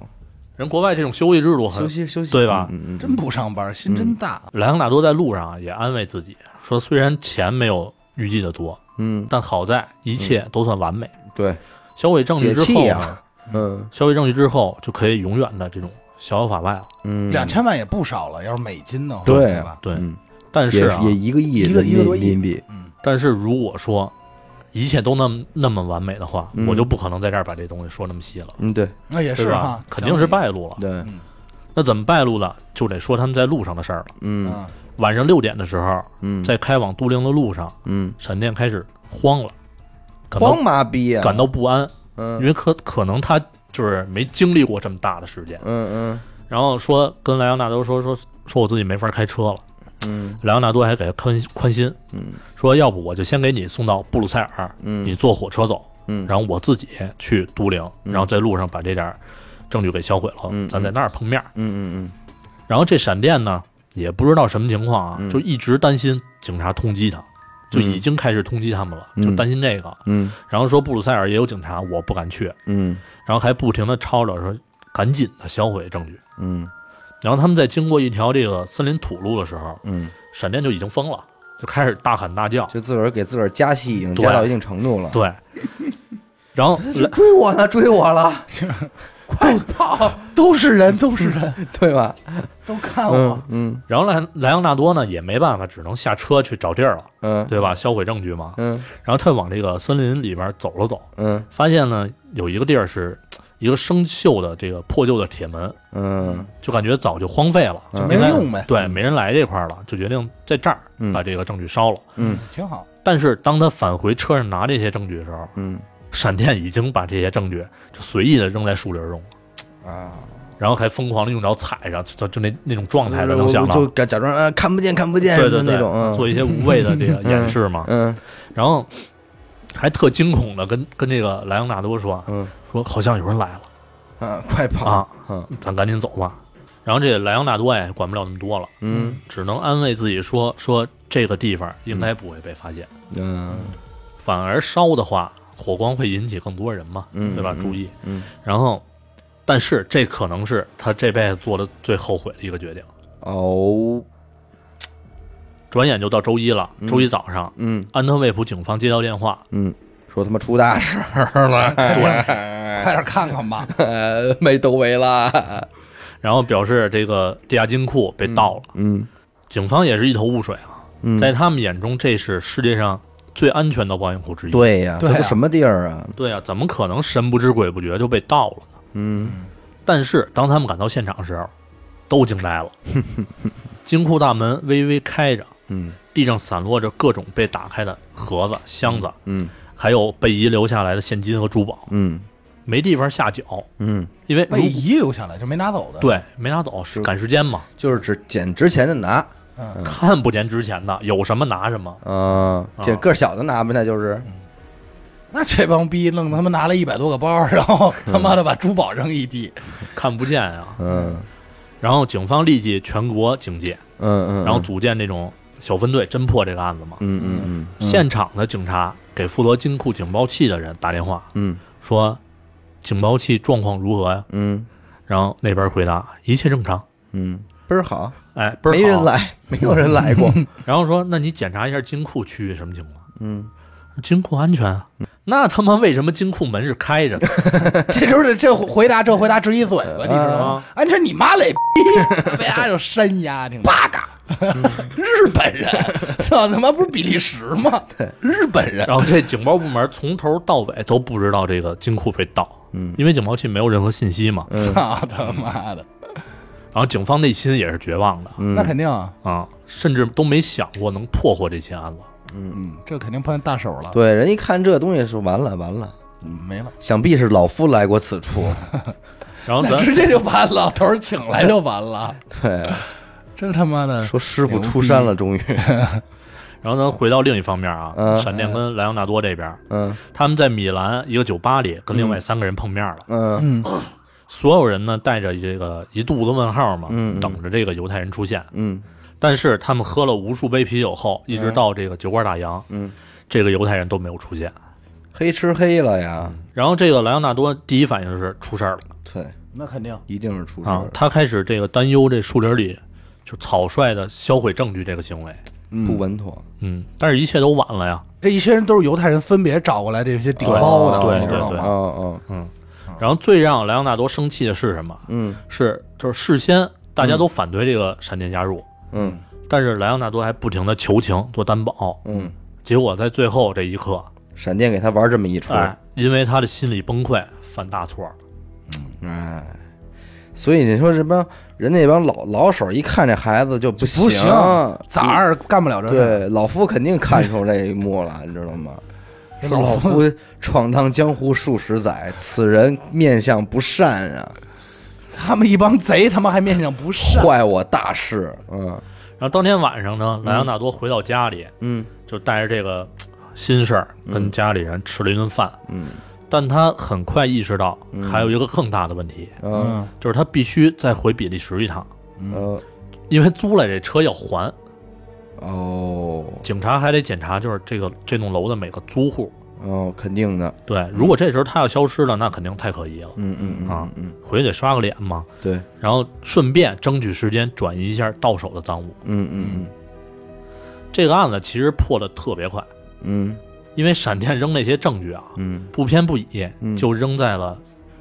人国外这种休息制度很休息休息，对吧？嗯嗯，真不上班，心真大。莱昂纳多在路上啊也安慰自己说，虽然钱没有预计的多，嗯，但好在一切都算完美。对，销毁证据之后呢，嗯。销毁证据之后就可以永远的这种逍遥法外了。嗯，两千万也不少了，要是美金的话，对对吧？对，嗯。但是啊，也也一个亿一个一个多亿人民币，嗯，但是如果说一切都那么那么完美的话，嗯。我就不可能在这儿把这东西说那么细了，嗯，对。那也是哈？，肯定是败露了。对，嗯。那怎么败露的？就得说他们在路上的事儿了。嗯。嗯，晚上六点的时候，嗯，在开往都灵的路上，嗯。闪电开始慌了，慌麻逼呀，感到不安，嗯。因嗯为可可能他就是没经历过这么大的事件，嗯嗯。然后说跟莱昂纳多说说说我自己没法开车了，嗯。莱昂纳多还给他宽宽心，嗯。说要不我就先给你送到布鲁塞尔，嗯，你坐火车走，嗯，然后我自己去都灵，嗯。然后在路上把这点儿证据给销毁了，嗯咱在那儿碰面嗯。嗯嗯。然后这闪电呢，也不知道什么情况啊，嗯。就一直担心警察通缉他，就已经开始通缉他们了，嗯。就担心这个。嗯。然后说布鲁塞尔也有警察，我不敢去，嗯。然后还不停的吵着说赶紧的销毁证据。嗯。然后他们在经过一条这个森林土路的时候，嗯，闪电就已经疯了，就开始大喊大叫。就自个儿给自个儿加戏已经对加到一定程度了，对，<laughs> 然后莱追我呢，追我了，<laughs> 快跑！都是人，都是人，<laughs> 对吧？都看嗯我。嗯然后莱莱昂纳多呢也没办法，只能下车去找地儿了，嗯对吧？销毁证据嘛。嗯然后他往这个森林里边走了走，嗯发现呢有一个地儿是 <tsk> 一个生锈的这个破旧的铁门，嗯就感觉早就荒废了，嗯就没人用呗对，没人来这块儿了，就决定在这儿嗯把这个证据烧了。嗯挺好。但是当他返回车上拿这些证据的时候，嗯闪电已经把这些证据就随意的扔在树林中，啊，然后还疯狂的用脚踩上，就就那那种状态的，能想到就假假装啊看不见看不见对对对，什么那种，嗯。做一些无谓的这个掩饰嘛，嗯。然后还特惊恐的跟跟这个莱昂纳多说嗯。说好像有人来了啊，快跑啊，嗯。咱赶紧走吧。然后这莱昂纳多也管不了那么多了，嗯。只能安慰自己说说这个地方应该不会被发现，嗯。反而烧的话，火光会引起更多人嘛，嗯对吧？嗯注意。嗯然后，但是这可能是他这辈子做的最后悔的一个决定。哦，转眼就到周一了。周一早上，嗯安特卫普警方接到电话，嗯，说他妈出大事了，<laughs> 对，快点看看吧。<laughs> 没窦唯了。然后表示这个地下金库被盗了。嗯警方也是一头雾水啊，嗯，在他们眼中，这是世界上最安全的保险库之一。对呀，对啊这不什么地儿啊？对啊，怎么可能神不知鬼不觉就被盗了呢？嗯但是当他们赶到现场时候，都惊呆了。<laughs> 金库大门微微开着，嗯地上散落着各种被打开的盒子、箱子，嗯还有被遗留下来的现金和珠宝，嗯没地方下脚，嗯，因为被遗留下来就没拿走的。，对没拿走，是赶时间嘛，就是只捡值钱的拿，嗯，看不见值钱的，有什么拿什么。嗯，这个小的拿呗，那就是。那这帮逼弄他妈拿了一百多个包，然后他妈的把珠宝扔一地。看不见啊。嗯然后警方立即全国警戒，嗯嗯，然后组建这种小分队侦破这个案子嘛。嗯嗯嗯现场的警察给负责金库警报器的人打电话，嗯说警报器状况如何呀？嗯然后那边回答一切正常，嗯，倍儿好，哎，倍儿好没人。来，没有人来过。<laughs> <laughs> 然后说，那你检查一下金库区域什么情况？嗯，金库安全啊？那他妈为什么金库门是开着的？<laughs> 这就是这回答这回答直一嘴巴，你知道吗？啊安全你妈嘞逼！为啥就山丫挺八嘎？日本人，操他妈不是比利时吗？日本人，然后这警报部门从头到尾都不知道这个金库被盗，嗯因为警报器没有任何信息嘛。操他妈的！然后警方内心也是绝望的。嗯。那肯定啊，啊，甚至都没想过能破获这起案子。嗯，这肯定碰见大手了，对，人一看这东西是完了完了，嗯，没了，想必是老夫来过此处。<laughs> 然后咱那直接就把老头儿请来就完了，<laughs> 对，真他妈的说师傅出山了，终于。<laughs> 然后咱回到另一方面啊，嗯。闪电跟莱昂纳多这边，嗯。他们在米兰一个酒吧里跟另外三个人碰面了。嗯。嗯，<coughs> 所有人呢带着这个一肚子问号嘛，嗯嗯等着这个犹太人出现。嗯但是他们喝了无数杯啤酒后，一直到这个酒馆打烊，嗯，这个犹太人都没有出现。黑吃黑了呀。然后这个莱昂纳多第一反应就是出事儿了对，那肯定，一定是出事啊儿，，他开始这个担忧这树林里就草率的销毁证据这个行为。不稳妥。嗯，但是一切都晚了呀。这一些人都是犹太人分别找过来这些顶包的，对对你知道吗？嗯嗯然后最让莱昂纳多生气的是什么？嗯是就是事先大家都反对这个闪电加入，嗯但是莱昂纳多还不停的求情做担保，嗯，结果在最后这一刻，闪电给他玩这么一出，哎，因为他的心理崩溃犯大错了。哎，所以你说这帮人那帮老老手一看这孩子就不行不行行，崽儿干不了这事儿。对，老夫肯定看出这一幕了，你知道吗？说老老夫闯荡江湖数十载，此人面相不善啊，<laughs> 他们一帮贼，他妈还面相不善。坏我大事。嗯。然后当天晚上呢，莱昂纳多回到家里，嗯。就带着这个心事儿跟嗯家里人吃了一顿饭，嗯。但他很快意识到嗯。还有一个更大的问题，嗯就是他必须再回比利时一趟，嗯。因为租来这车要还，哦。警察还得检查就是这个这栋楼的每个租户。哦，肯定的。对，如果这时候他要消失了，那肯定太可疑了，嗯嗯嗯啊嗯，回去得刷个脸嘛，对，然后顺便争取时间转移一下到手的赃物。嗯嗯嗯。这个案子其实破的特别快，嗯。因为闪电扔那些证据啊，嗯。不偏不倚嗯，就扔在了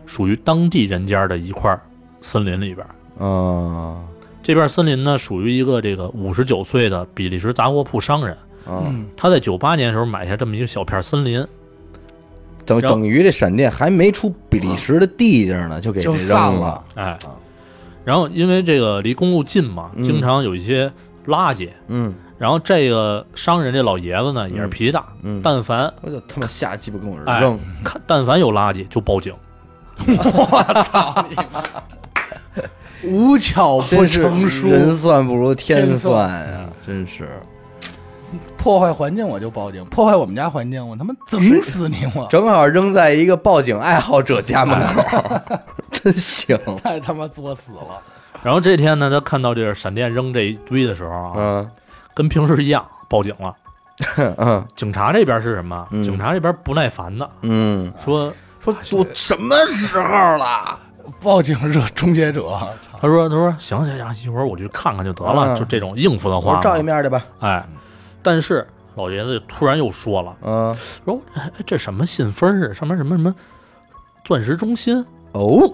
属于当地人家的一块森林里边。嗯啊这片森林呢，属于一个这个五十九岁的比利时杂货铺商人，啊，嗯，他在九八年时候买下这么一个小片森林，等等于这闪电还没出比利时的地界呢，就给就散了。哎，然后因为这个离公路近嘛，嗯。经常有一些垃圾。嗯。然后这个商人这老爷子呢也是脾气大，嗯，但凡我就他妈下鸡巴跟我扔。看但凡有垃圾就报警。<laughs> 无巧不真是成书，人算不如天天算算啊！真是，破坏环境我就报警，破坏我们家环境我他妈整死你我！正好扔在一个报警爱好者家门口，<laughs> 真行。太他妈作死了！然后这天呢，他看到这个闪电扔这一堆的时候啊，嗯跟平时一样报警了。<laughs> 嗯警察这边是什么？嗯警察这边不耐烦的嗯，说说都什么时候了？报警惹终结者，他说他说行行行，一会儿我去看看就得了，嗯就这种应付的话。我照一面去吧。哎，但是老爷子突然又说了，嗯，说哎这什么信封儿啊？上面什么什么钻石中心？哦，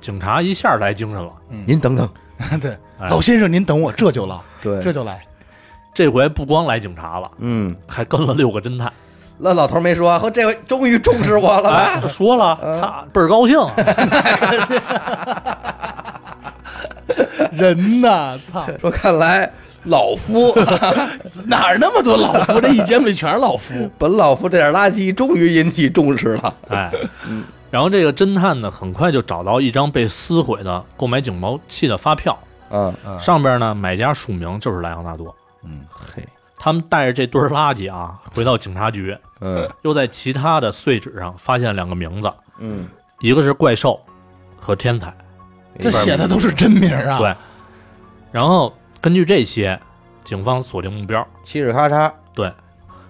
警察一下来精神了。您等等，<laughs> 对，哎老先生您等我，这就来，对，这就来。这回不光来警察了，嗯，还跟了六个侦探。那老头没说，和这回终于重视我了吧？哎，说了，嗯操，倍儿高兴。<laughs> 人呐，操！说看来老夫 <laughs> 哪儿那么多老夫？这一节目里全是老夫。<laughs> 本老夫这点垃圾终于引起重视了。哎，然后这个侦探呢，很快就找到一张被撕毁的购买警报器的发票，嗯，上边呢买家署名就是莱昂纳多。嗯嘿，他们带着这堆儿垃圾啊，回到警察局，嗯。又在其他的碎纸上发现两个名字，嗯，一个是怪兽和天才。这写的都是真名啊！对，然后根据这些，警方锁定目标。嘁哩咔嚓，对，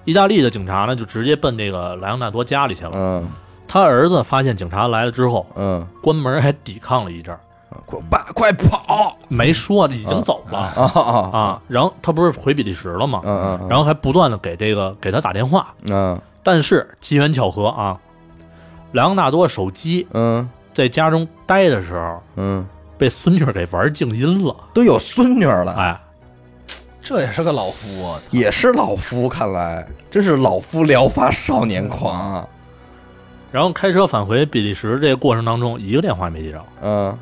意大利的警察呢就直接奔这个莱昂纳多家里去了。嗯。他儿子发现警察来了之后，嗯，关门还抵抗了一阵儿，快爸快跑没说已经走了啊啊啊。然后他不是回比利时了吗？嗯嗯，然后还不断的给这个给他打电话，嗯但是机缘巧合啊，莱昂纳多手机嗯在家中待的时候嗯，被孙女给玩静音了，都有孙女了，哎，这也是个老夫啊！也是老夫，看来真是老夫聊发少年狂啊。然后开车返回比利时这个过程当中，一个电话也没接着，嗯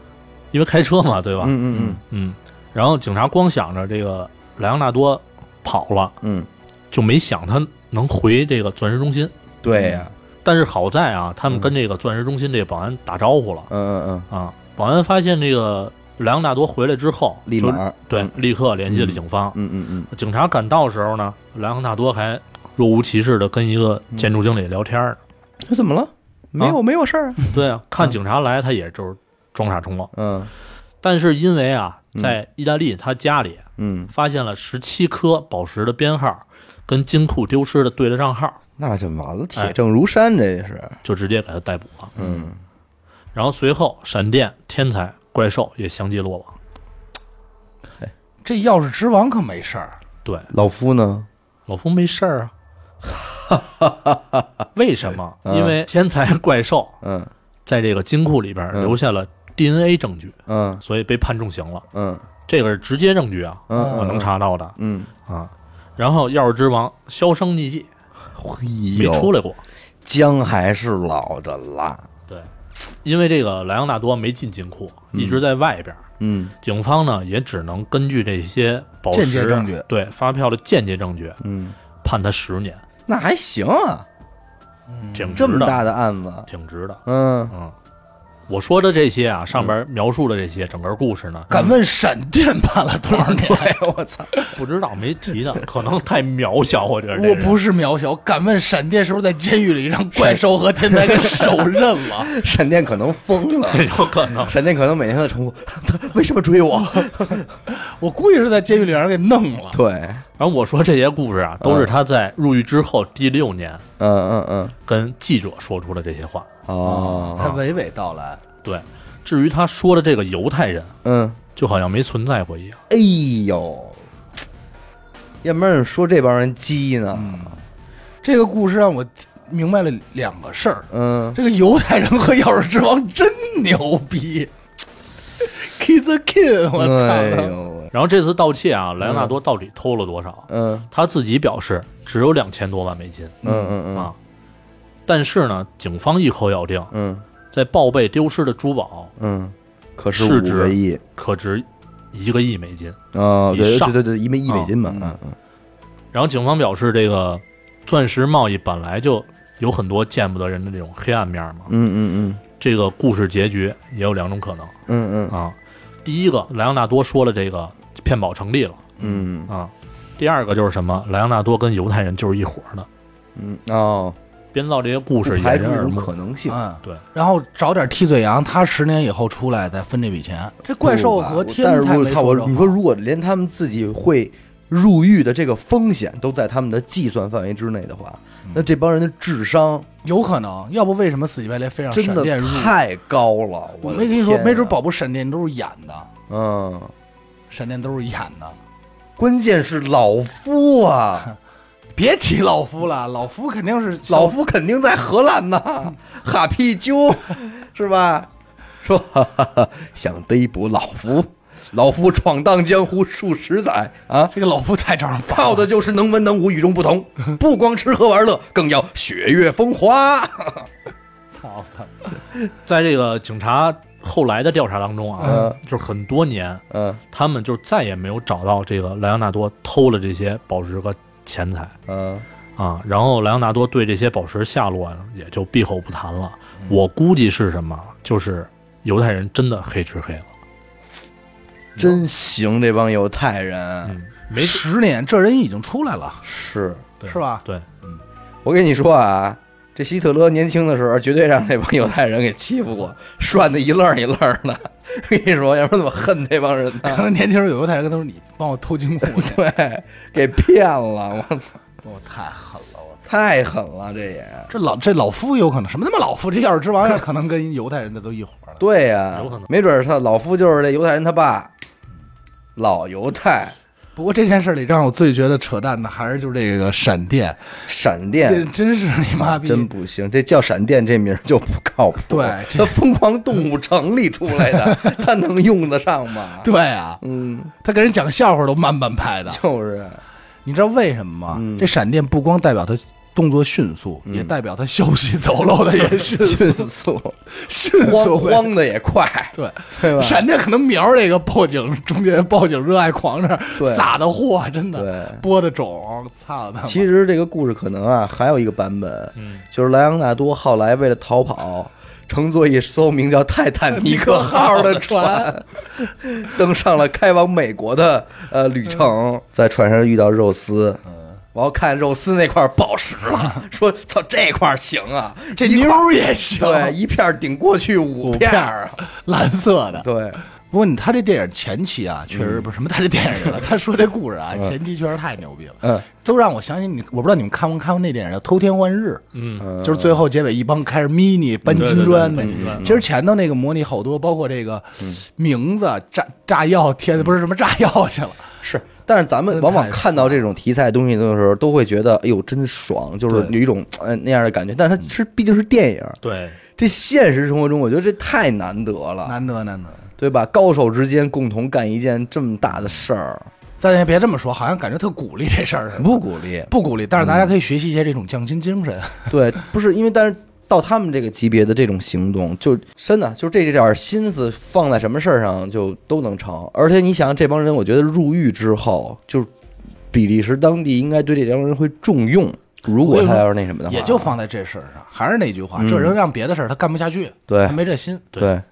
因为开车嘛，对吧？嗯嗯嗯，然后警察光想着这个莱昂纳多跑了，嗯，就没想他能回这个钻石中心。对呀，但是好在啊，他们跟这个钻石中心这个保安打招呼了嗯嗯嗯啊。保安发现这个莱昂纳多回来之后，立马对立刻联系了警方。嗯嗯嗯警察赶到的时候呢，莱昂纳多还若无其事的跟一个建筑经理聊天呢。嗯，这怎么了？没有没有事儿啊。对啊，看警察来，他也就是装傻充愣。嗯但是因为啊，嗯在意大利他家里嗯，发现了十七颗宝石的编号，跟金库丢失的对得上号，那就完了，铁哎证如山，这是。就直接给他逮捕了。嗯然后随后，闪电、天才、怪兽也相继落网。这钥匙之王可没事儿，对，老夫呢？老夫没事儿啊。<laughs> 为什么？嗯因为天才怪兽嗯在这个金库里边嗯留下了 DNA 证据，嗯所以被判重刑了。嗯这个是直接证据啊，嗯，我能查到的嗯。啊。然后钥匙之王销声匿迹，嘿没呦，出来过。姜还是老的辣。对，因为这个莱昂纳多没进金库，嗯一直在外边。嗯警方呢也只能根据这些宝石间接证据对发票的间接证据，嗯，判他十年，那还行啊，挺值的，这么大的案子。挺值的。嗯，嗯，我说的这些啊，上边描述的这些整个故事呢，敢问闪电判了多少年？我操，不知道没提到，可能太渺小，我觉得这人我不是渺小，敢问闪电是不是在监狱里让怪兽和天才给手刃了？<laughs> 闪电可能疯了。<laughs> 有可能。闪电可能每天都在重复，他 <laughs> 为什么追我？我估计是在监狱里让人给弄了。对，然后我说这些故事啊，都是他在入狱之后第六年嗯嗯嗯，跟记者说出了这些话。哦，才娓娓道来。对，至于他说的这个犹太人，嗯，就好像没存在过一样。哎呦，要不然说这帮人鸡呢？这个故事让我明白了两个事儿：嗯，这个犹太人和钥匙之王真牛逼，Kiss the King，我哎操！呦，然后这次盗窃啊，莱昂纳多到底偷了多少？嗯他自己表示只有两千多万美金嗯嗯嗯啊。但是呢，警方一口咬定，嗯在报备丢失的珠宝嗯，可是五个亿可值一个亿美金。啊，以上对对对对，一枚一美金嘛，嗯嗯嗯然后警方表示，这个钻石贸易本来就有很多见不得人的这种黑暗面嘛。嗯嗯嗯这个故事结局也有两种可能嗯嗯啊。第一个，莱昂纳多说了这个骗保成立了嗯啊。第二个就是什么？莱昂纳多跟犹太人就是一伙儿的，嗯哦，编造这些故事排除一种。可能性。嗯，对。然后找点替罪羊，他十年以后出来再分这笔钱。这怪兽和天但是才没我操我，你说如果连他们自己会入狱的这个风险都在他们的计算范围之内的话，那这帮人的智商有可能，要不为什么死乞白赖非让真的闪电入？太高了。我没跟你说，没准保不闪电都是演的，嗯，闪电都是演的。关键是老夫啊，<laughs> 别提老夫了，<laughs> 老夫肯定是老夫肯定在荷兰呢，哈皮鸠 <laughs> 是吧？说哈哈哈想逮捕老夫，老夫闯荡江湖数十载啊，这个老夫太招人烦了。靠的就是能文能武、与众不同，<laughs> 不光吃喝玩乐，更要雪月风花。操他！在这个警察后来的调查当中啊，嗯就是很多年，嗯他们就再也没有找到这个莱昂纳多偷了这些宝石和钱财嗯啊。然后莱昂纳多对这些宝石下落，也就闭口不谈了。我估计是什么？就是犹太人真的黑吃黑了。真行，这帮犹太人嗯，没十年，这人已经出来了，是。对是吧？对，我跟你说啊，这希特勒年轻的时候绝对让这帮犹太人给欺负过，涮的一愣一愣儿的。跟你说，要不然怎么恨这帮人呢可？能年轻时候有犹太人跟他说：“你帮我偷金库。<laughs> 对，给骗了，我操，”我太狠了，我太狠了，这也这老这老夫有可能什么他妈老夫？这要是之王，可能跟犹太人的都一伙儿了。对呀、有可能没准儿他老夫就是这犹太人他爸，老犹太不过这件事里让我最觉得扯淡的还是就是这个闪电，闪电。真是你妈逼！真不行，这叫闪电这名就不靠谱。对这他疯狂动物城里出来的，<laughs> 他能用得上吗？对啊，嗯，他给人讲笑话都慢半拍的。就是，你知道为什么吗？嗯这闪电不光代表他动作迅速，嗯也代表他消息走漏的也迅迅速，<laughs> 速，迅慌速。慌的也快，对，对吧？闪电可能瞄这个报警中间报警热爱狂这儿对撒的货，真的对。播的种，操他妈！其实这个故事可能啊，还有一个版本，嗯，就是莱昂纳多后来为了逃跑，乘坐一艘名叫泰坦尼克号的船，<laughs> 登上了开往美国的呃旅程，在船上遇到肉丝。然后看肉丝那块宝石了，<laughs> 说操这块儿行啊，这妞儿也行，对一片顶过去五片儿啊，蓝色的。对，不过你他这电影前期啊，确实不是什么他这电影了，他说这故事啊，前期确实太牛逼了，嗯。都让我想起你，我不知道你们看没看过那电影叫《偷天换日》，嗯，嗯，就是最后结尾一帮开始 mini 搬金砖那对对搬金砖其实前头那个模拟好多，包括这个名字炸炸药贴的不是什么炸药去了，是，但是咱们往往看到这种题材东西的时候，都会觉得哎呦真爽，就是有一种呃那样的感觉。但是它是毕竟是电影，对，这现实生活中，我觉得这太难得了，难得难得。对吧？高手之间共同干一件这么大的事儿，咱也别这么说，好像感觉特鼓励这事儿似的，不鼓励。不鼓励，但是大家可以学习一些这种匠心精神。对，不是因为，但是到他们这个级别的这种行动，就真的就这点心思放在什么事儿上就都能成。而且你想，这帮人，我觉得入狱之后，就是比利时当地应该对这帮人会重用。如果他要是那什么的话，也就放在这事儿上。还是那句话，嗯这人让别的事儿他干不下去，对他没这心。对对。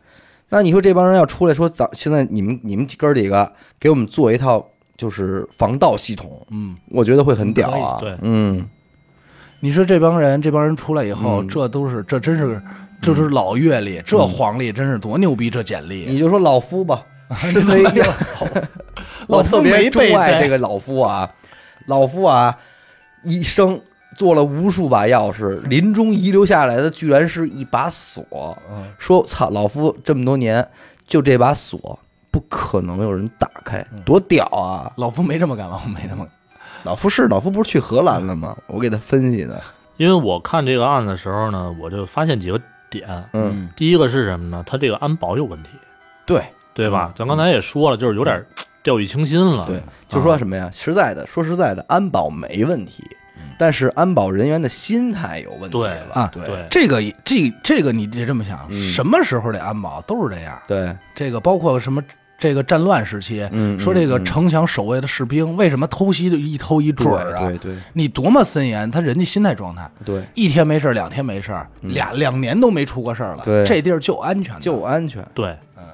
那你说这帮人要出来说，咱现在你们你们哥儿几个给我们做一套就是防盗系统，嗯，我觉得会很屌啊。对嗯，你说这帮人，这帮人出来以后，嗯这都是这真是这是老阅历，这黄历真是多牛逼，这简历。你就说老夫吧，<laughs> 是非要 <laughs> 老夫我特别钟爱这个老夫啊，老夫啊，一生做了无数把钥匙，临终遗留下来的居然是一把锁。说操，老夫这么多年就这把锁，不可能有人打开，多屌啊！老夫没这么干，老夫没这么干。老夫是老夫，不是去荷兰了吗？我给他分析的，因为我看这个案子的时候呢，我就发现几个点。嗯，第一个是什么呢？他这个安保有问题，对对吧？咱刚才也说了，就是有点掉以轻心了。对，就说什么呀？实在的，说实在的，安保没问题，但是安保人员的心态有问题对了啊对对这个这这个你得这么想，嗯什么时候的安保都是这样。对，这个包括什么这个战乱时期，嗯说这个嗯嗯城墙守卫的士兵为什么偷袭就一偷一准儿啊？对对。你多么森严，他人家心态状态，对，一天没事儿两天没事儿，俩两年都没出过事儿了，嗯对。这地儿就安全，就安全。对，嗯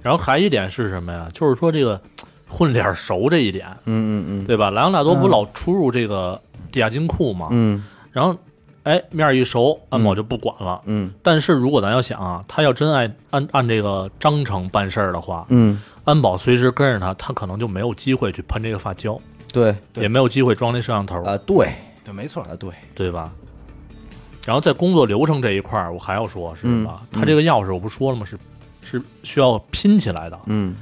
然后还一点是什么呀？就是说这个混脸熟这一点，嗯嗯对吧？莱昂纳多不老出入这个地下金库嘛，嗯。然后哎面儿一熟，安保就不管了。嗯。但是如果咱要想啊，他要真按按按这个章程办事儿的话，嗯，安保随时跟着他，他可能就没有机会去喷这个发胶。对对。也没有机会装这摄像头，啊，对。对，没错啊，对，对吧？然后在工作流程这一块儿，我还要说是嗯吧？他这个钥匙我不说了吗？是是需要拼起来的，嗯。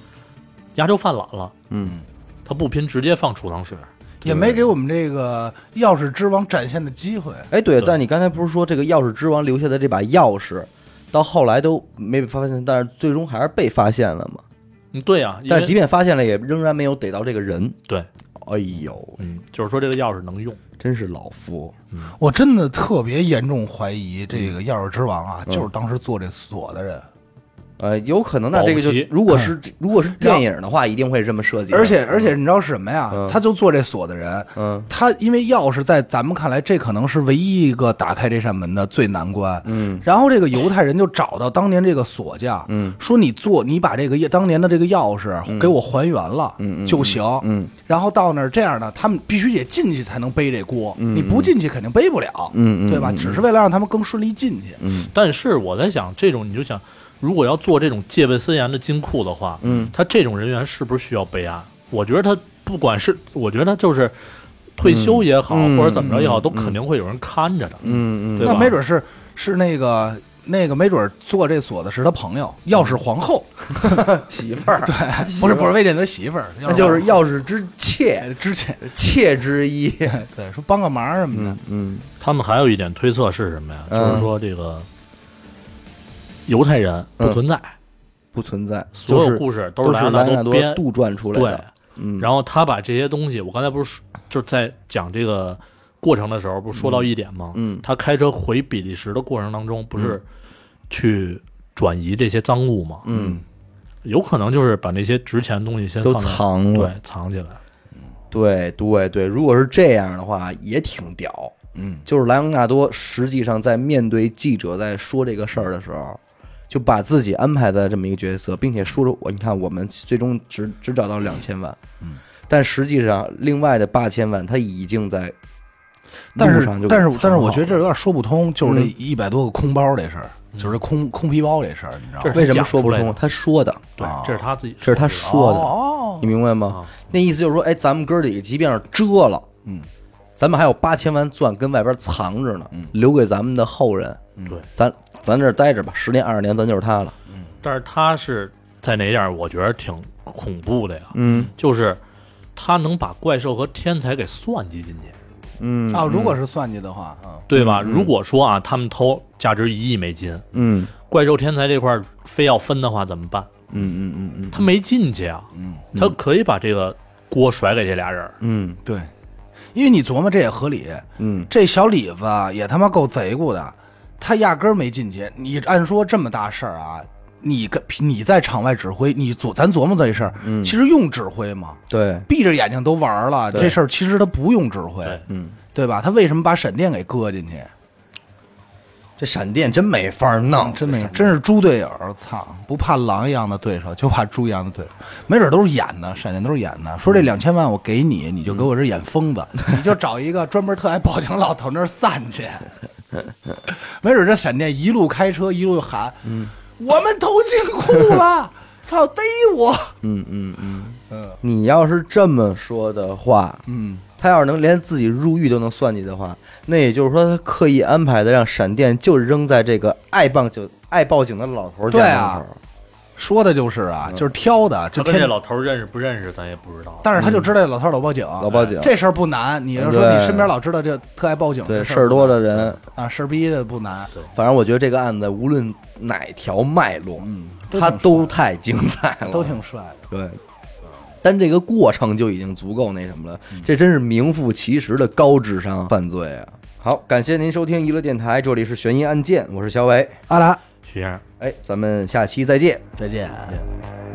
压轴犯懒了，嗯，他不拼直接放储藏室，也没给我们这个钥匙之王展现的机会。哎，对，但你刚才不是说这个钥匙之王留下的这把钥匙，到后来都没被发现，但是最终还是被发现了嘛？嗯，对呀、但是即便发现了，也仍然没有逮到这个人。对，哎呦，嗯，就是说这个钥匙能用，真是老夫。我真的特别严重怀疑这个钥匙之王啊，嗯就是当时做这锁的人。呃，有可能，那这个就保不齐如果是如果是电影的话，一定会这么设计的。而且而且你知道是什么呀？嗯。他就做这锁的人，嗯。他因为钥匙在咱们看来，这可能是唯一一个打开这扇门的最难关。嗯。然后这个犹太人就找到当年这个锁匠，嗯。说你做你把这个当年的这个钥匙给我还原了嗯嗯就行。嗯。然后到那儿这样呢，他们必须得进去才能背这锅，嗯你不进去肯定背不了，嗯嗯对吧？嗯。只是为了让他们更顺利进去。嗯。但是我在想，这种你就想，如果要做这种戒备森严的金库的话，嗯他这种人员是不是需要备案？我觉得他不管是，我觉得他就是退休也好，嗯或者怎么着也好，嗯都肯定会有人看着的。嗯嗯，对吧那没准是是那个那个，没准做这锁的是他朋友，钥匙皇后，<laughs> 媳妇儿，<laughs> 对，不是不是魏建德媳妇儿，<laughs> 那就是钥匙之妾，之前妾之一。对说帮个忙什么的嗯。嗯他们还有一点推测是什么呀？嗯就是说这个犹太人不存在，不存在，所有故事都都是是莱昂纳多编。杜撰出来对的。，嗯，然后他把这些东西，我刚才不是说就是在讲这个过程的时候，不是说到一点吗？嗯他开车回比利时的过程当中，不是去转移这些赃物吗？嗯，有可能就是把那些值钱的东西先都藏了。对藏起来。对对对，如果是这样的话，也挺屌。嗯，就是莱昂纳多实际上在面对记者在说这个事儿的时候，就把自己安排在这么一个角色，并且说着我，你看我们最终只只找到两千万，嗯，但实际上另外的八千万他已经在但是路上就给但是但是我觉得这有点说不通，就是这嗯。一百多个空包这事儿，就是空空皮包这事儿，你知道吗？为什么说不通？他说的，对。啊，这是他自己这是他说说的，哦。你明白吗？啊。那意思就是说，哎，咱们哥儿几个即便是遮了，嗯，咱们还有八千万钻跟外边藏着呢，嗯。留给咱们的后人。对，咱咱这儿待着吧，十年二十年，咱就是他了。但是他是在哪点儿？我觉得挺恐怖的呀，嗯就是他能把怪兽和天才给算计进去，嗯啊，如果是算计的话，嗯，对吧？嗯嗯如果说啊，他们偷价值一亿美金，嗯怪兽天才这块儿非要分的话怎么办？嗯嗯嗯嗯他没进去啊，嗯，他可以把这个锅甩给这俩人儿。嗯对，因为你琢磨这也合理，嗯这小李子啊也他妈够贼乎的，他压根儿没进去。你按说这么大事儿啊，你跟你在场外指挥，你琢咱琢磨这事儿，嗯，其实用指挥吗？对，闭着眼睛都玩了，对这事儿其实他不用指挥，对嗯，对吧？他为什么把闪电给搁进去？这闪电真没法弄，真没有，真是猪队友！操，不怕狼一样的对手，就怕猪一样的对手。没准都是演的，闪电都是演的。说这两千万我给你，你就给我这演疯子，你就找一个专门特爱报警老头那儿散去。<laughs> 没准这闪电一路开车一路喊：“我们投进库了，操，逮我嗯嗯嗯，嗯你要是这么说的话，！”嗯，他要是能连自己入狱都能算计的话，那也就是说他刻意安排的让闪电就扔在这个爱报警爱报警的老头家对啊门口。说的就是啊，就是挑的，就跟这老头儿认识不认识，咱也不知道。但是他就知道这老头老报警，老报警这事儿不难。你要说你身边老知道这特爱报警对的事儿多的人人，啊，事儿逼的不难。反正我觉得这个案子无论哪条脉络，嗯，他都太精彩了，都挺帅的。对。单这个过程就已经足够那什么了，嗯这真是名副其实的高智商犯罪啊！好，感谢您收听娱乐电台，这里是悬疑案件，我是小伟，阿达，徐先生，哎，咱们下期再见。再见。再见